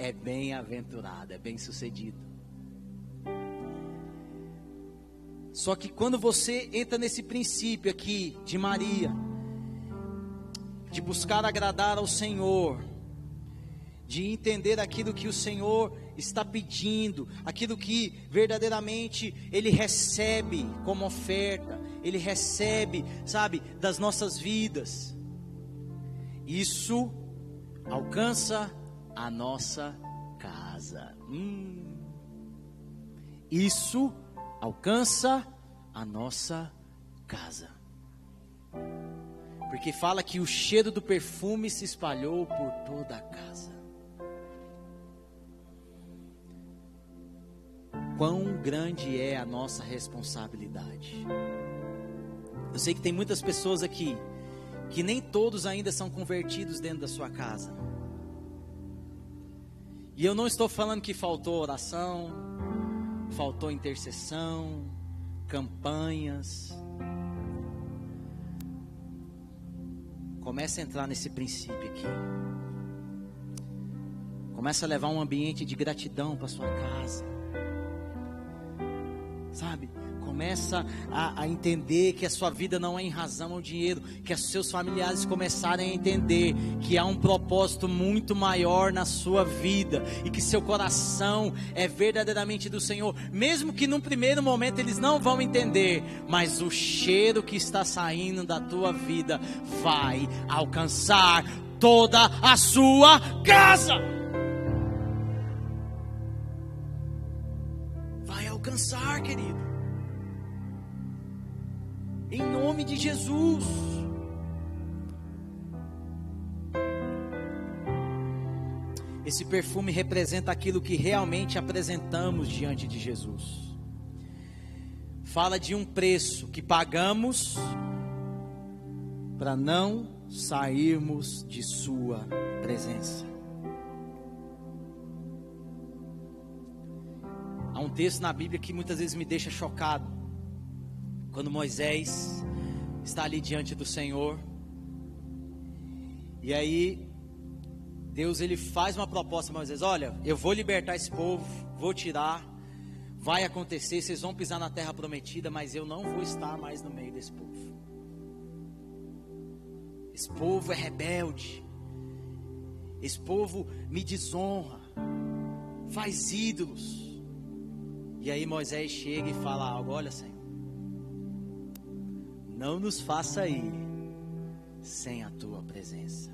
é bem-aventurado, é bem-sucedido. Só que quando você entra nesse princípio aqui de Maria, de buscar agradar ao Senhor, de entender aquilo que o Senhor está pedindo, aquilo que verdadeiramente Ele recebe como oferta, Ele recebe, sabe, das nossas vidas. Isso alcança a nossa casa. Hum. Isso alcança a nossa casa. Porque fala que o cheiro do perfume se espalhou por toda a casa. Quão grande é a nossa responsabilidade. Eu sei que tem muitas pessoas aqui que nem todos ainda são convertidos dentro da sua casa. E eu não estou falando que faltou oração, faltou intercessão, campanhas. Começa a entrar nesse princípio aqui. Começa a levar um ambiente de gratidão para sua casa. Sabe? Começa a, a, entender que a sua vida não é em razão ao dinheiro, que os seus familiares começarem a entender que há um propósito muito maior na sua vida e que seu coração é verdadeiramente do Senhor, mesmo que num primeiro momento eles não vão entender, mas o cheiro que está saindo da tua vida vai alcançar toda a sua casa. Vai alcançar, querido em nome de Jesus. Esse perfume representa aquilo que realmente apresentamos diante de Jesus. Fala de um preço que pagamos para não sairmos de Sua presença. Há um texto na Bíblia que muitas vezes me deixa chocado quando Moisés está ali diante do Senhor. E aí Deus ele faz uma proposta a Moisés: "Olha, eu vou libertar esse povo, vou tirar, vai acontecer, vocês vão pisar na terra prometida, mas eu não vou estar mais no meio desse povo. Esse povo é rebelde. Esse povo me desonra, faz ídolos. E aí Moisés chega e fala algo: Olha, Senhor, não nos faça ir sem a tua presença.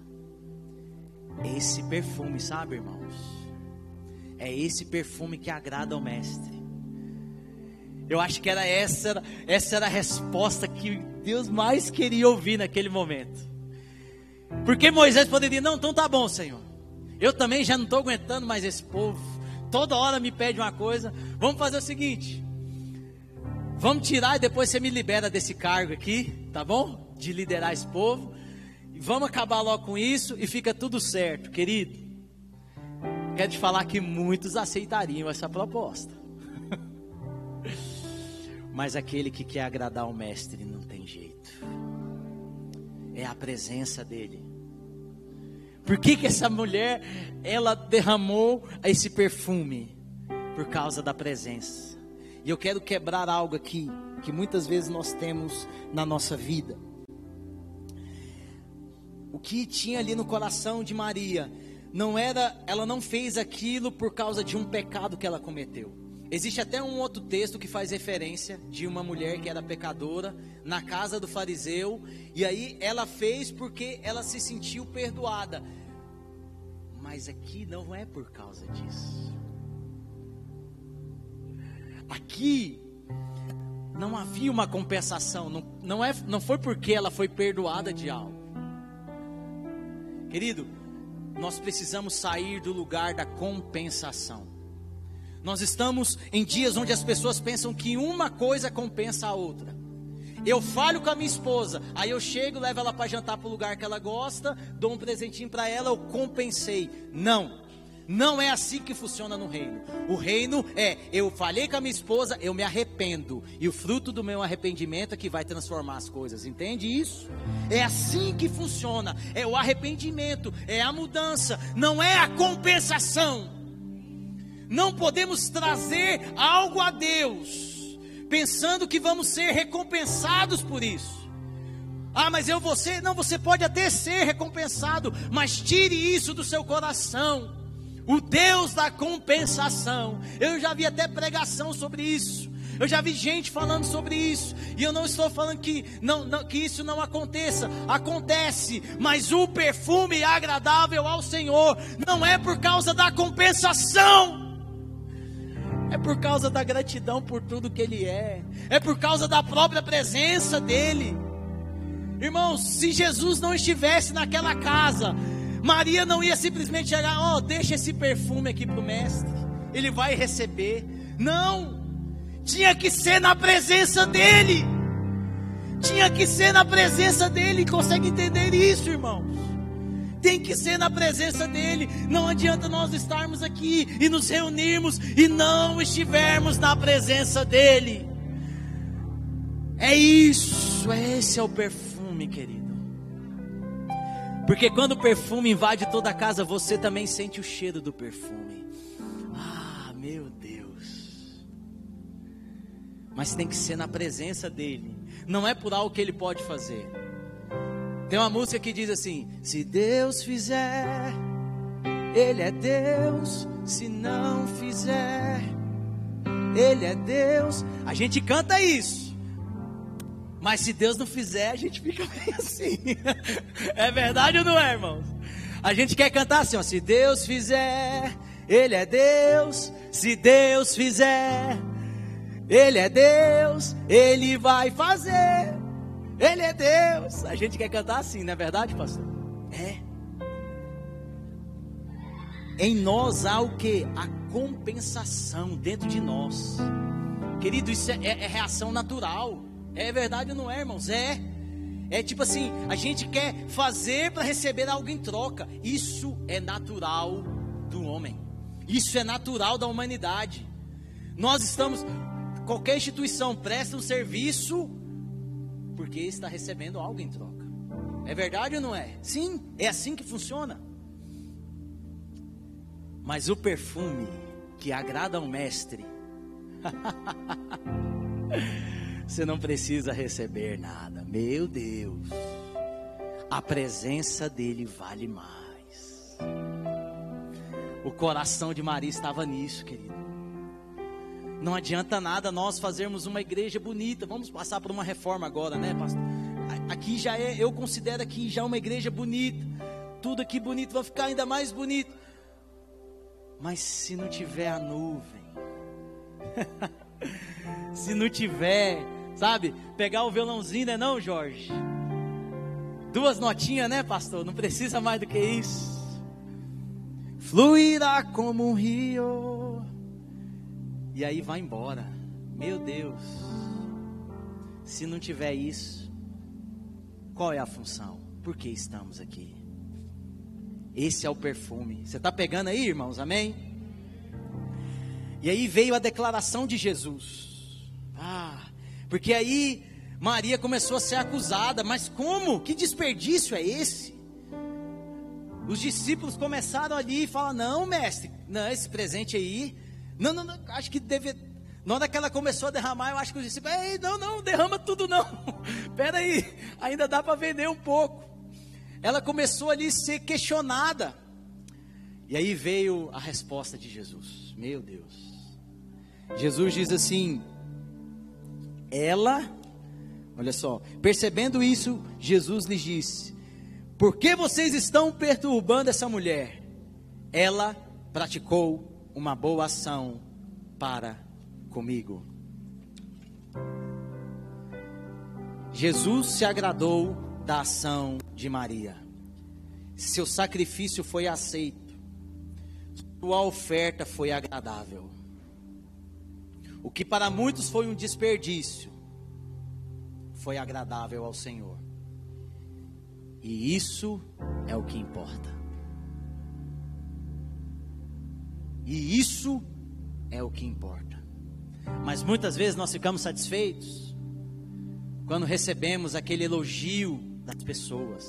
Esse perfume, sabe, irmãos? É esse perfume que agrada ao mestre. Eu acho que era essa, essa era a resposta que Deus mais queria ouvir naquele momento. Porque Moisés poderia, não, então tá bom, Senhor. Eu também já não estou aguentando mais esse povo. Toda hora me pede uma coisa. Vamos fazer o seguinte: Vamos tirar e depois você me libera desse cargo aqui, tá bom? De liderar esse povo. E vamos acabar logo com isso e fica tudo certo, querido. Quero te falar que muitos aceitariam essa proposta. Mas aquele que quer agradar o mestre não tem jeito. É a presença dele. Por que, que essa mulher ela derramou esse perfume? Por causa da presença. E eu quero quebrar algo aqui que muitas vezes nós temos na nossa vida. O que tinha ali no coração de Maria não era, ela não fez aquilo por causa de um pecado que ela cometeu. Existe até um outro texto que faz referência de uma mulher que era pecadora na casa do fariseu, e aí ela fez porque ela se sentiu perdoada. Mas aqui não é por causa disso. Aqui não havia uma compensação, não, não, é, não foi porque ela foi perdoada de algo. Querido, nós precisamos sair do lugar da compensação. Nós estamos em dias onde as pessoas pensam que uma coisa compensa a outra. Eu falho com a minha esposa, aí eu chego, levo ela para jantar para o lugar que ela gosta, dou um presentinho para ela, eu compensei. Não. Não é assim que funciona no reino. O reino é: eu falhei com a minha esposa, eu me arrependo. E o fruto do meu arrependimento é que vai transformar as coisas. Entende isso? É assim que funciona. É o arrependimento, é a mudança, não é a compensação. Não podemos trazer algo a Deus pensando que vamos ser recompensados por isso. Ah, mas eu ser. Não, você pode até ser recompensado, mas tire isso do seu coração o Deus da compensação. Eu já vi até pregação sobre isso. Eu já vi gente falando sobre isso. E eu não estou falando que, não, não, que isso não aconteça. Acontece. Mas o perfume agradável ao Senhor não é por causa da compensação. É por causa da gratidão por tudo que Ele é. É por causa da própria presença dEle. Irmãos, se Jesus não estivesse naquela casa, Maria não ia simplesmente chegar, ó, oh, deixa esse perfume aqui para o mestre, ele vai receber. Não, tinha que ser na presença dele. Tinha que ser na presença dele. Consegue entender isso, irmãos? Tem que ser na presença dele. Não adianta nós estarmos aqui e nos reunirmos e não estivermos na presença dele. É isso, esse é o perfume, querido. Porque quando o perfume invade toda a casa, você também sente o cheiro do perfume. Ah, meu Deus. Mas tem que ser na presença dele. Não é por algo que ele pode fazer. Tem uma música que diz assim: Se Deus fizer, Ele é Deus. Se não fizer, Ele é Deus. A gente canta isso. Mas se Deus não fizer, a gente fica meio assim. É verdade ou não é, irmãos? A gente quer cantar assim, ó. Se Deus fizer, Ele é Deus. Se Deus fizer, Ele é Deus. Ele vai fazer. Ele é Deus. A gente quer cantar assim, não é verdade, pastor? É. Em nós há o que? A compensação dentro de nós. Querido, isso é, é, é reação natural. É verdade ou não é, irmãos? É. É tipo assim, a gente quer fazer para receber algo em troca. Isso é natural do homem. Isso é natural da humanidade. Nós estamos, qualquer instituição presta um serviço porque está recebendo algo em troca. É verdade ou não é? Sim, é assim que funciona. Mas o perfume que agrada ao mestre Você não precisa receber nada. Meu Deus. A presença dele vale mais. O coração de Maria estava nisso, querido. Não adianta nada nós fazermos uma igreja bonita. Vamos passar por uma reforma agora, né, pastor? Aqui já é, eu considero aqui já uma igreja bonita. Tudo aqui bonito vai ficar ainda mais bonito. Mas se não tiver a nuvem, se não tiver Sabe? Pegar o violãozinho, né não, Jorge? Duas notinhas, né, pastor? Não precisa mais do que isso. Fluirá como um rio. E aí vai embora. Meu Deus. Se não tiver isso, qual é a função? Por que estamos aqui? Esse é o perfume. Você está pegando aí, irmãos? Amém? E aí veio a declaração de Jesus. Ah, porque aí Maria começou a ser acusada, mas como? Que desperdício é esse? Os discípulos começaram ali e falaram: Não, mestre, não, esse presente aí. Não, não, não acho que deve. Na hora que ela começou a derramar, eu acho que os discípulos, Ei, não, não, derrama tudo não. Espera aí, ainda dá para vender um pouco. Ela começou ali a ser questionada. E aí veio a resposta de Jesus. Meu Deus. Jesus diz assim: Ela, olha só, percebendo isso, Jesus lhes disse: Por que vocês estão perturbando essa mulher? Ela praticou uma boa ação para comigo. Jesus se agradou da ação de Maria. Seu sacrifício foi aceito. Sua oferta foi agradável. O que para muitos foi um desperdício, foi agradável ao Senhor. E isso é o que importa. E isso é o que importa. Mas muitas vezes nós ficamos satisfeitos quando recebemos aquele elogio das pessoas.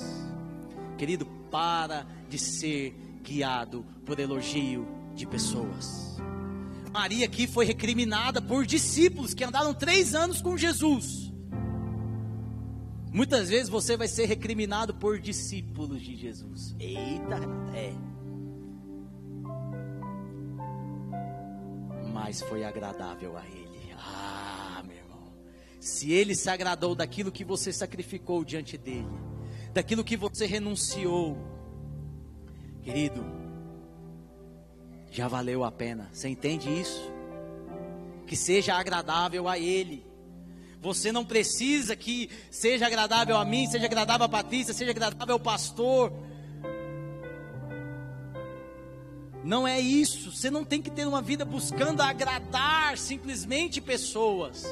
Querido, para de ser guiado por elogio de pessoas. Maria aqui foi recriminada por discípulos que andaram três anos com Jesus. Muitas vezes você vai ser recriminado por discípulos de Jesus. Eita, é. mas foi agradável a Ele. Ah, meu irmão. Se Ele se agradou daquilo que você sacrificou diante dele, daquilo que você renunciou, querido, já valeu a pena. Você entende isso? Que seja agradável a Ele. Você não precisa que seja agradável a mim, seja agradável a Patrícia, seja agradável ao pastor. Não é isso. Você não tem que ter uma vida buscando agradar simplesmente pessoas.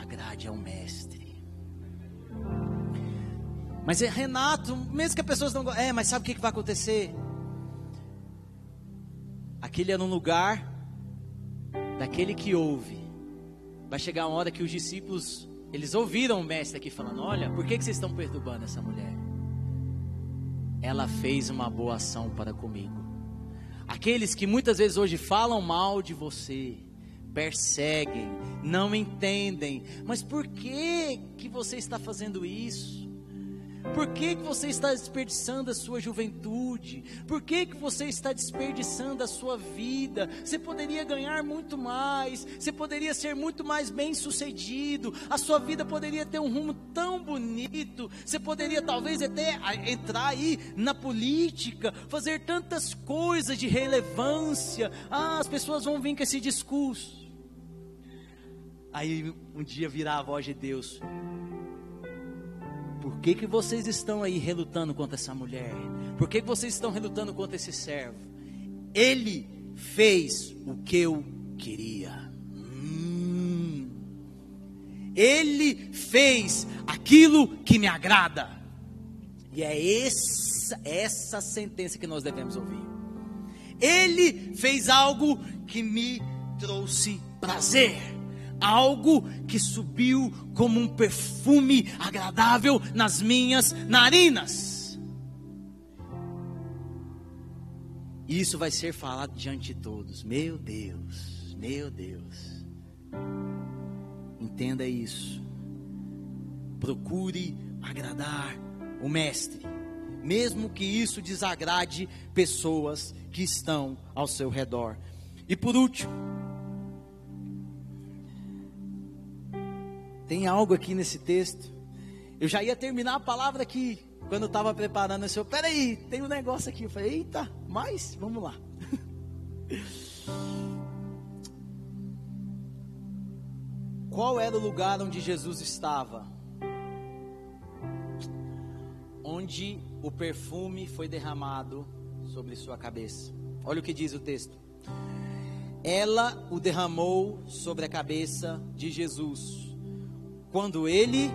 Agrade ao Mestre. Mas é Renato, mesmo que as pessoas não. É, mas sabe o que, que vai acontecer? Aquele era um lugar daquele que ouve. Vai chegar uma hora que os discípulos, eles ouviram o mestre aqui falando: Olha, por que, que vocês estão perturbando essa mulher? ela fez uma boa ação para comigo. Aqueles que muitas vezes hoje falam mal de você, perseguem, não entendem, mas por que que você está fazendo isso? Por que, que você está desperdiçando a sua juventude? Por que, que você está desperdiçando a sua vida? Você poderia ganhar muito mais, você poderia ser muito mais bem sucedido, a sua vida poderia ter um rumo tão bonito, você poderia talvez até entrar aí na política, fazer tantas coisas de relevância. Ah, as pessoas vão vir com esse discurso. Aí um dia virá a voz de Deus: por que, que vocês estão aí relutando contra essa mulher? Por que, que vocês estão relutando contra esse servo? Ele fez o que eu queria. Hum. Ele fez aquilo que me agrada. E é essa, essa sentença que nós devemos ouvir. Ele fez algo que me trouxe prazer algo que subiu como um perfume agradável nas minhas narinas. Isso vai ser falado diante de todos. Meu Deus, meu Deus. Entenda isso. Procure agradar o Mestre, mesmo que isso desagrade pessoas que estão ao seu redor. E por último, Tem algo aqui nesse texto. Eu já ia terminar a palavra aqui, quando eu estava preparando esse. Peraí, tem um negócio aqui. Eu falei, eita, mas vamos lá. Qual era o lugar onde Jesus estava? Onde o perfume foi derramado sobre sua cabeça. Olha o que diz o texto. Ela o derramou sobre a cabeça de Jesus quando ele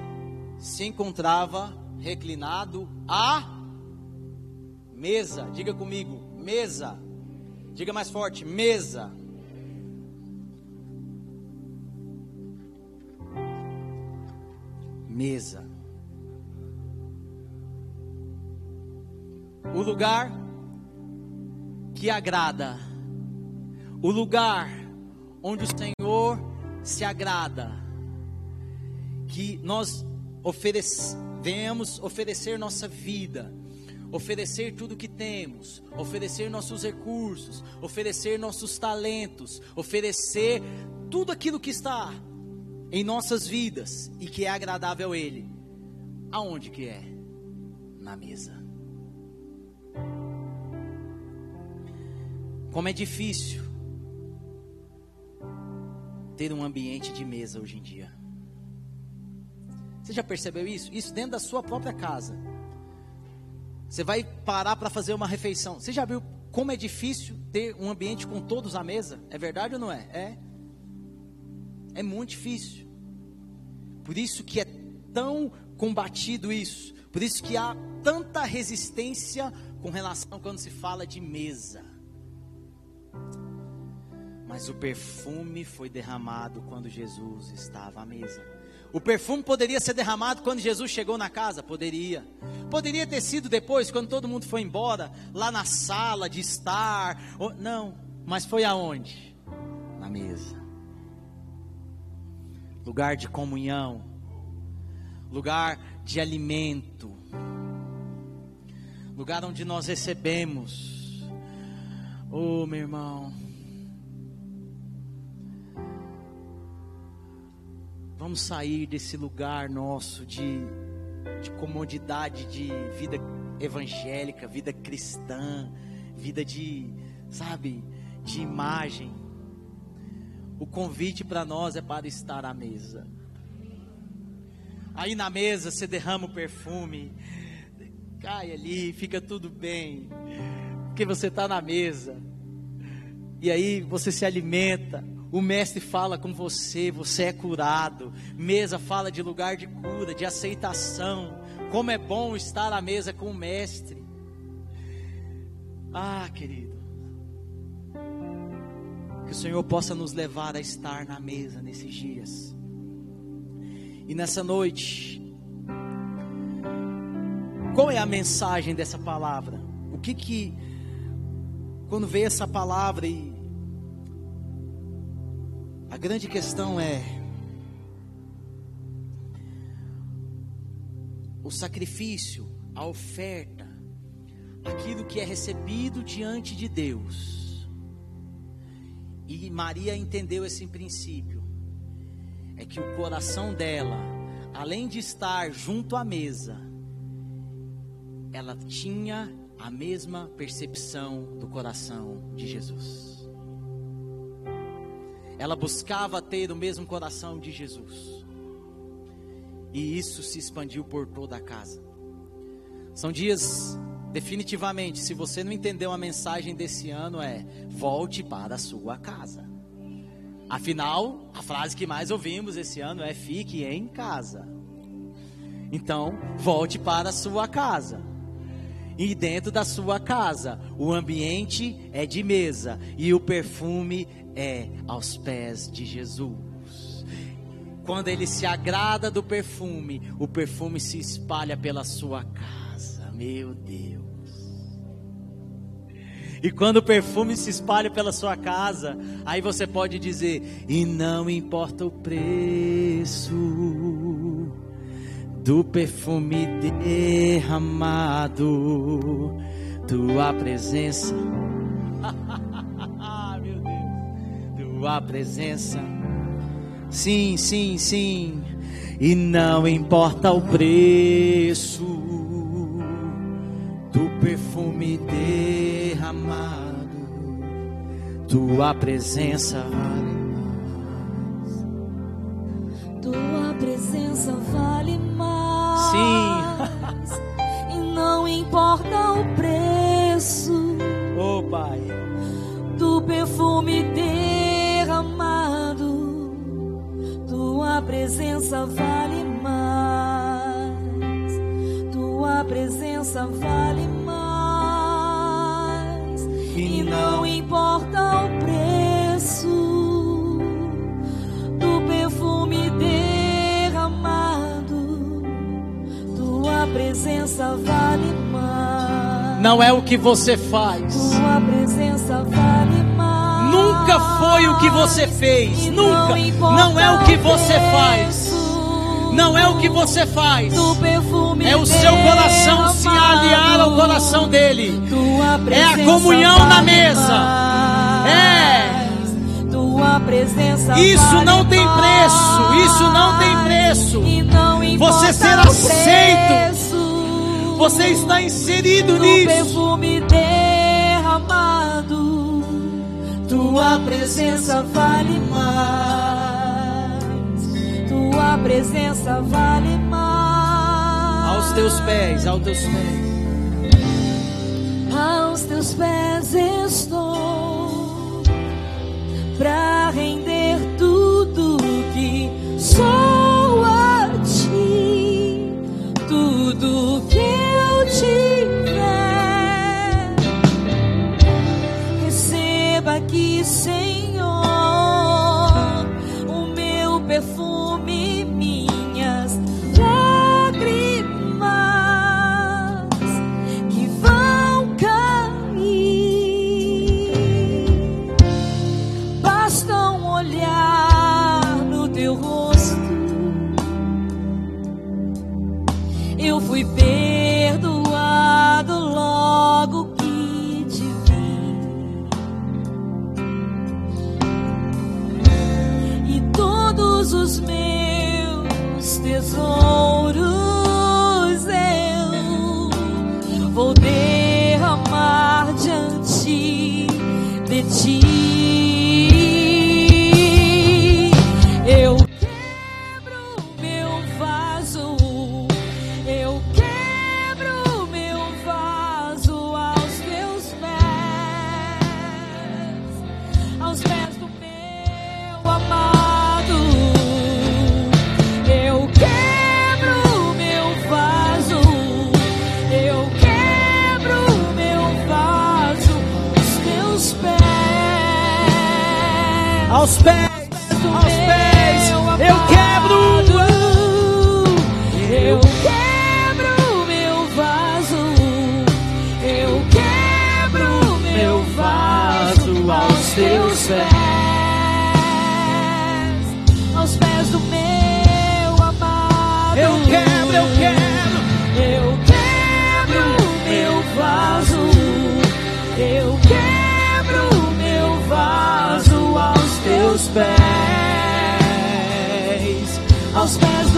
se encontrava reclinado à mesa. Diga comigo, mesa. Diga mais forte, mesa. Mesa. o lugar que agrada, o lugar onde o Senhor se agrada, que nós devemos oferecer nossa vida, oferecer tudo que temos, oferecer nossos recursos, oferecer nossos talentos, oferecer tudo aquilo que está em nossas vidas e que é agradável a Ele. Aonde que é? Na mesa. Como é difícil ter um ambiente de mesa hoje em dia. Você já percebeu isso? Isso dentro da sua própria casa. Você vai parar para fazer uma refeição. Você já viu como é difícil ter um ambiente com todos à mesa? É verdade ou não é? É. É muito difícil. Por isso que é tão combatido isso. Por isso que há tanta resistência com relação quando se fala de mesa. Mas o perfume foi derramado quando Jesus estava à mesa. O perfume poderia ser derramado quando Jesus chegou na casa? Poderia. Poderia ter sido depois, quando todo mundo foi embora, lá na sala de estar. Não, mas foi aonde? Na mesa. Lugar de comunhão. Lugar de alimento. Lugar onde nós recebemos. Oh, meu irmão. Vamos sair desse lugar nosso de, de comodidade, de vida evangélica, vida cristã, vida de, sabe, de imagem. O convite para nós é para estar à mesa. Aí na mesa você derrama o perfume, cai ali, fica tudo bem, porque você está na mesa. E aí você se alimenta, o mestre fala com você, você é curado. Mesa fala de lugar de cura, de aceitação. Como é bom estar à mesa com o mestre. Ah, querido. Que o Senhor possa nos levar a estar na mesa nesses dias. E nessa noite, qual é a mensagem dessa palavra? O que que quando veio essa palavra e a grande questão é o sacrifício, a oferta, aquilo que é recebido diante de Deus. E Maria entendeu esse princípio. É que o coração dela, além de estar junto à mesa, ela tinha a mesma percepção do coração de Jesus ela buscava ter o mesmo coração de Jesus. E isso se expandiu por toda a casa. São dias, definitivamente, se você não entendeu a mensagem desse ano, é: volte para a sua casa. Afinal, a frase que mais ouvimos esse ano é: fique em casa. Então, volte para a sua casa. E dentro da sua casa, o ambiente é de mesa e o perfume é aos pés de Jesus. Quando ele se agrada do perfume, o perfume se espalha pela sua casa. Meu Deus. E quando o perfume se espalha pela sua casa, aí você pode dizer: e não importa o preço do perfume derramado, tua presença. Tua presença. Sim, sim, sim. E não importa o preço do perfume derramado, tua presença vale mais. Tua presença vale mais. Sim. e não importa o preço. Oh, Pai. Do perfume derramado tua presença vale mais. Tua presença vale mais. E, e não importa o preço do perfume derramado. Tua presença vale mais. Não é o que você faz. Tua presença vale mais. Nunca foi o que você fez. Nunca. Não é o que você faz. Não é o que você faz. É o seu coração se aliar ao coração dele. É a comunhão na mesa. É. Isso não tem preço. Isso não tem preço. Você ser o aceito. Você está inserido do nisso. Tua presença vale mais. Tua presença vale mais. Aos teus pés, aos teus pés. Aos teus pés estou para render tudo que sou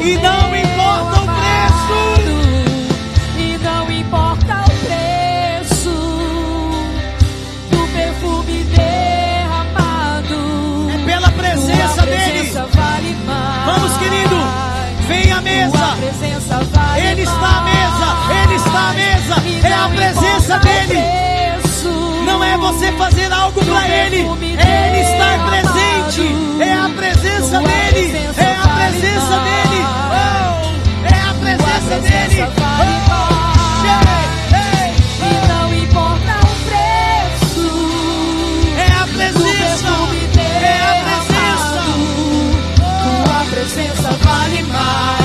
E não importa o preço. E não importa o preço do perfume derramado. É pela presença Tua dele. presença vale mais. Vamos, querido. Vem à mesa. vale Ele está à mesa. Ele está à mesa. É a presença dele. Não é você fazer algo para ele. Ele estar presente. É a presença dele. Presença dele. presença vale mais.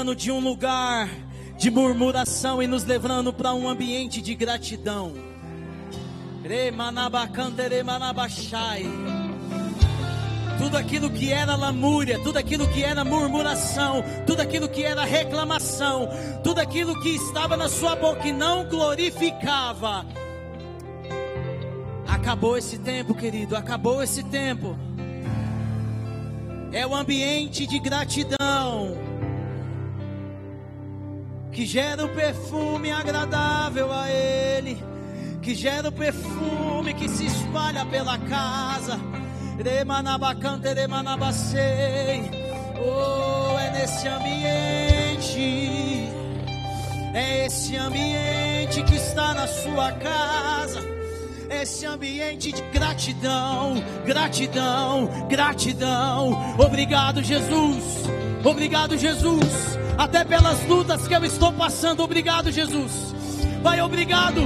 Tirando de um lugar de murmuração e nos levando para um ambiente de gratidão. Tudo aquilo que era lamúria, tudo aquilo que era murmuração, tudo aquilo que era reclamação, tudo aquilo que estava na sua boca e não glorificava. Acabou esse tempo, querido, acabou esse tempo. é o ambiente de gratidão que gera o um perfume agradável a Ele, que gera o um perfume que se espalha pela casa. Remanabacante, remanabacei. Oh, é nesse ambiente, é esse ambiente que está na sua casa esse ambiente de gratidão, gratidão, gratidão. Obrigado, Jesus. Obrigado, Jesus. Até pelas lutas que eu estou passando. Obrigado, Jesus. Pai, obrigado.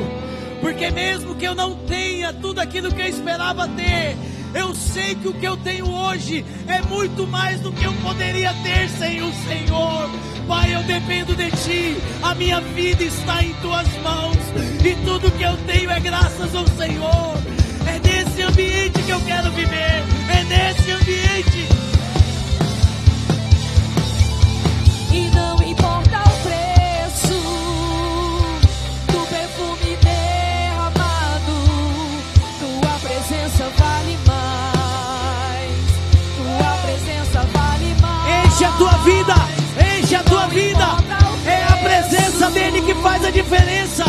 Porque mesmo que eu não tenha tudo aquilo que eu esperava ter, eu sei que o que eu tenho hoje é muito mais do que eu poderia ter sem o Senhor. Pai, eu dependo de Ti, a minha vida está em Tuas mãos, e tudo que eu tenho é graças ao Senhor. É nesse ambiente que eu quero viver, é nesse ambiente. A presença dele que faz a diferença.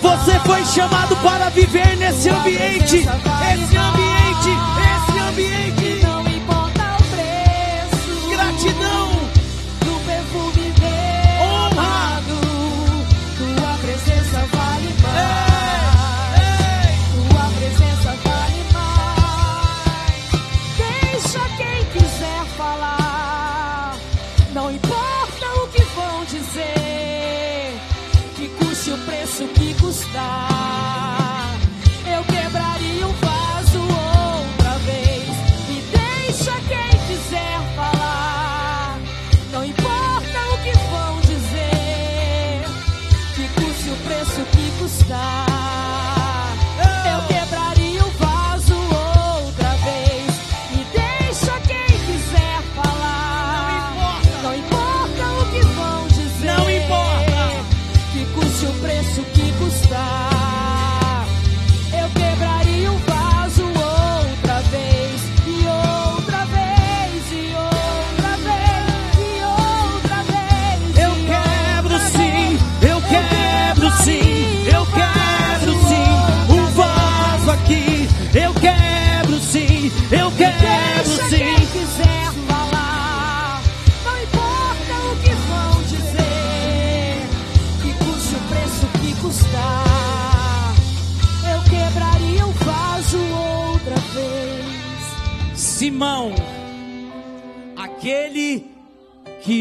Você foi chamado para viver nesse ambiente. Esse ambiente, esse ambiente. Não Simão,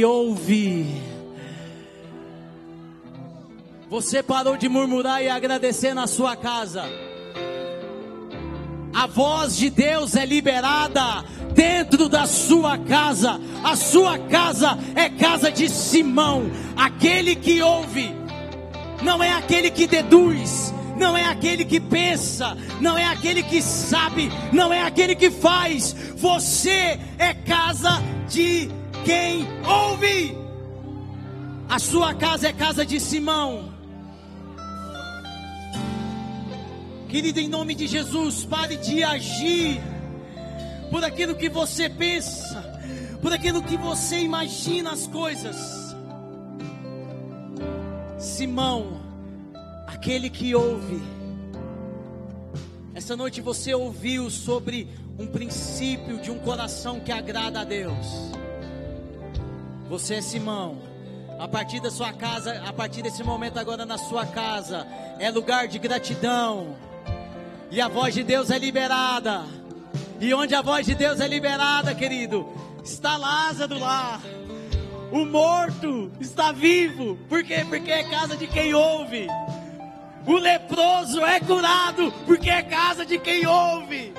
ouve. Você parou de murmurar e agradecer na sua casa. A voz de Deus é liberada dentro da sua casa. A sua casa é casa de Simão, aquele que ouve, não é aquele que deduz, não é aquele que pensa, não é aquele que sabe, não é aquele que faz. Você é casa de quem ouve. A sua casa é casa de Simão. Querido, em nome de Jesus, pare de agir por aquilo que você pensa, por aquilo que você imagina as coisas. Simão aquele que ouve. Essa noite você ouviu sobre um princípio de um coração que agrada a Deus. Você é Simão. A partir da sua casa, a partir desse momento agora na sua casa, é lugar de gratidão. E a voz de Deus é liberada. E onde a voz de Deus é liberada, querido, está Lázaro lá. O morto está vivo. Por quê? Porque é casa de quem ouve. O leproso é curado porque é casa de quem ouve.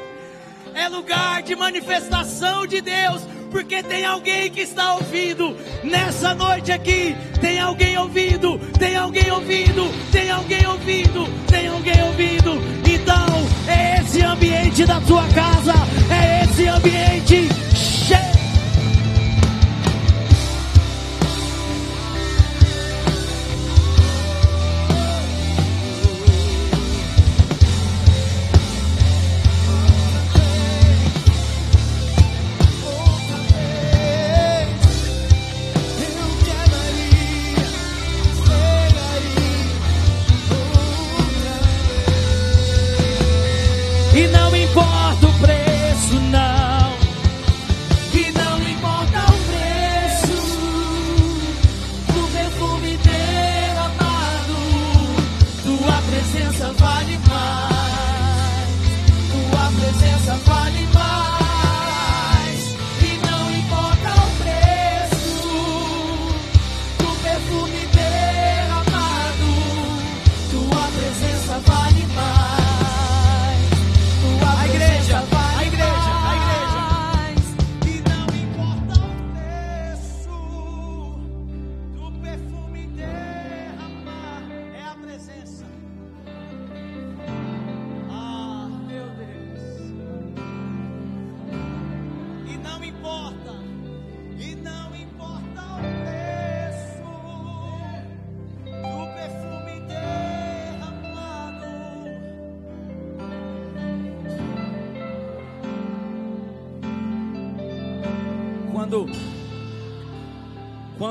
É lugar de manifestação de Deus, porque tem alguém que está ouvindo. Nessa noite aqui, tem alguém ouvindo, tem alguém ouvindo, tem alguém ouvindo, tem alguém ouvindo. Então, é esse ambiente da sua casa, é esse ambiente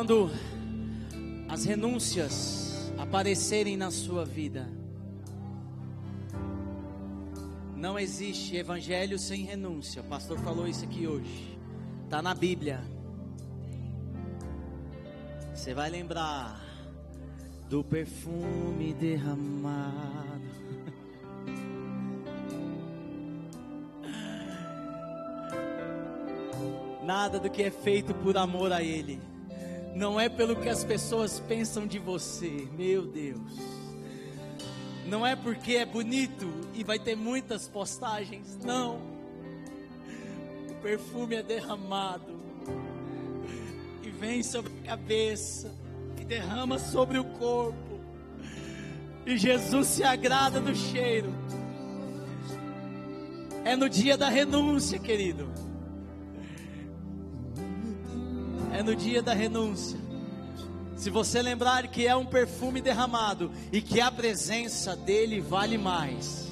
quando as renúncias aparecerem na sua vida, não existe evangelho sem renúncia. O pastor falou isso aqui hoje. Está na Bíblia. Você vai lembrar do perfume derramado. Nada do que é feito por amor a Ele. Não é pelo que as pessoas pensam de você, meu Deus. Não é porque é bonito e vai ter muitas postagens, não. O perfume é derramado e vem sobre a cabeça e derrama sobre o corpo. E Jesus se agrada do cheiro. É no dia da renúncia, querido. É no dia da renúncia. Se você lembrar que é um perfume derramado e que a presença dele vale mais,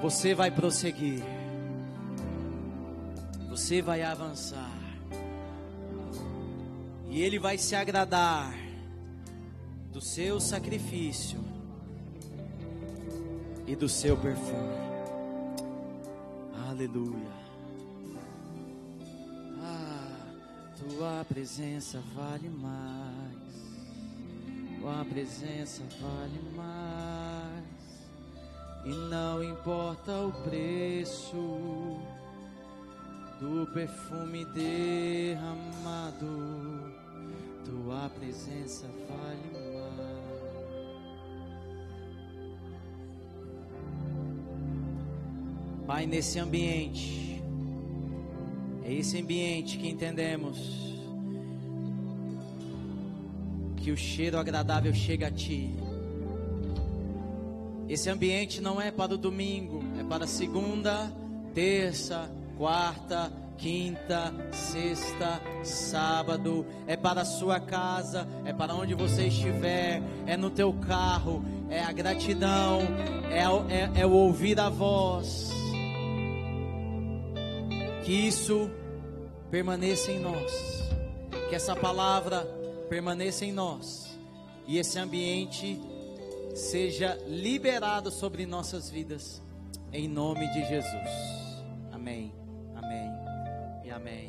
você vai prosseguir, você vai avançar, e ele vai se agradar do seu sacrifício e do seu perfume. Aleluia. Tua presença vale mais. Tua presença vale mais. E não importa o preço do perfume derramado. Tua presença vale mais. Pai, nesse ambiente é esse ambiente que entendemos que o cheiro agradável chega a ti. Esse ambiente não é para o domingo, é para segunda, terça, quarta, quinta, sexta, sábado, é para a sua casa, é para onde você estiver, é no teu carro, é a gratidão, é, é, é o ouvir a voz. Que isso permaneça em nós. Que essa palavra permaneça em nós. E esse ambiente seja liberado sobre nossas vidas. Em nome de Jesus. Amém. Amém. E amém.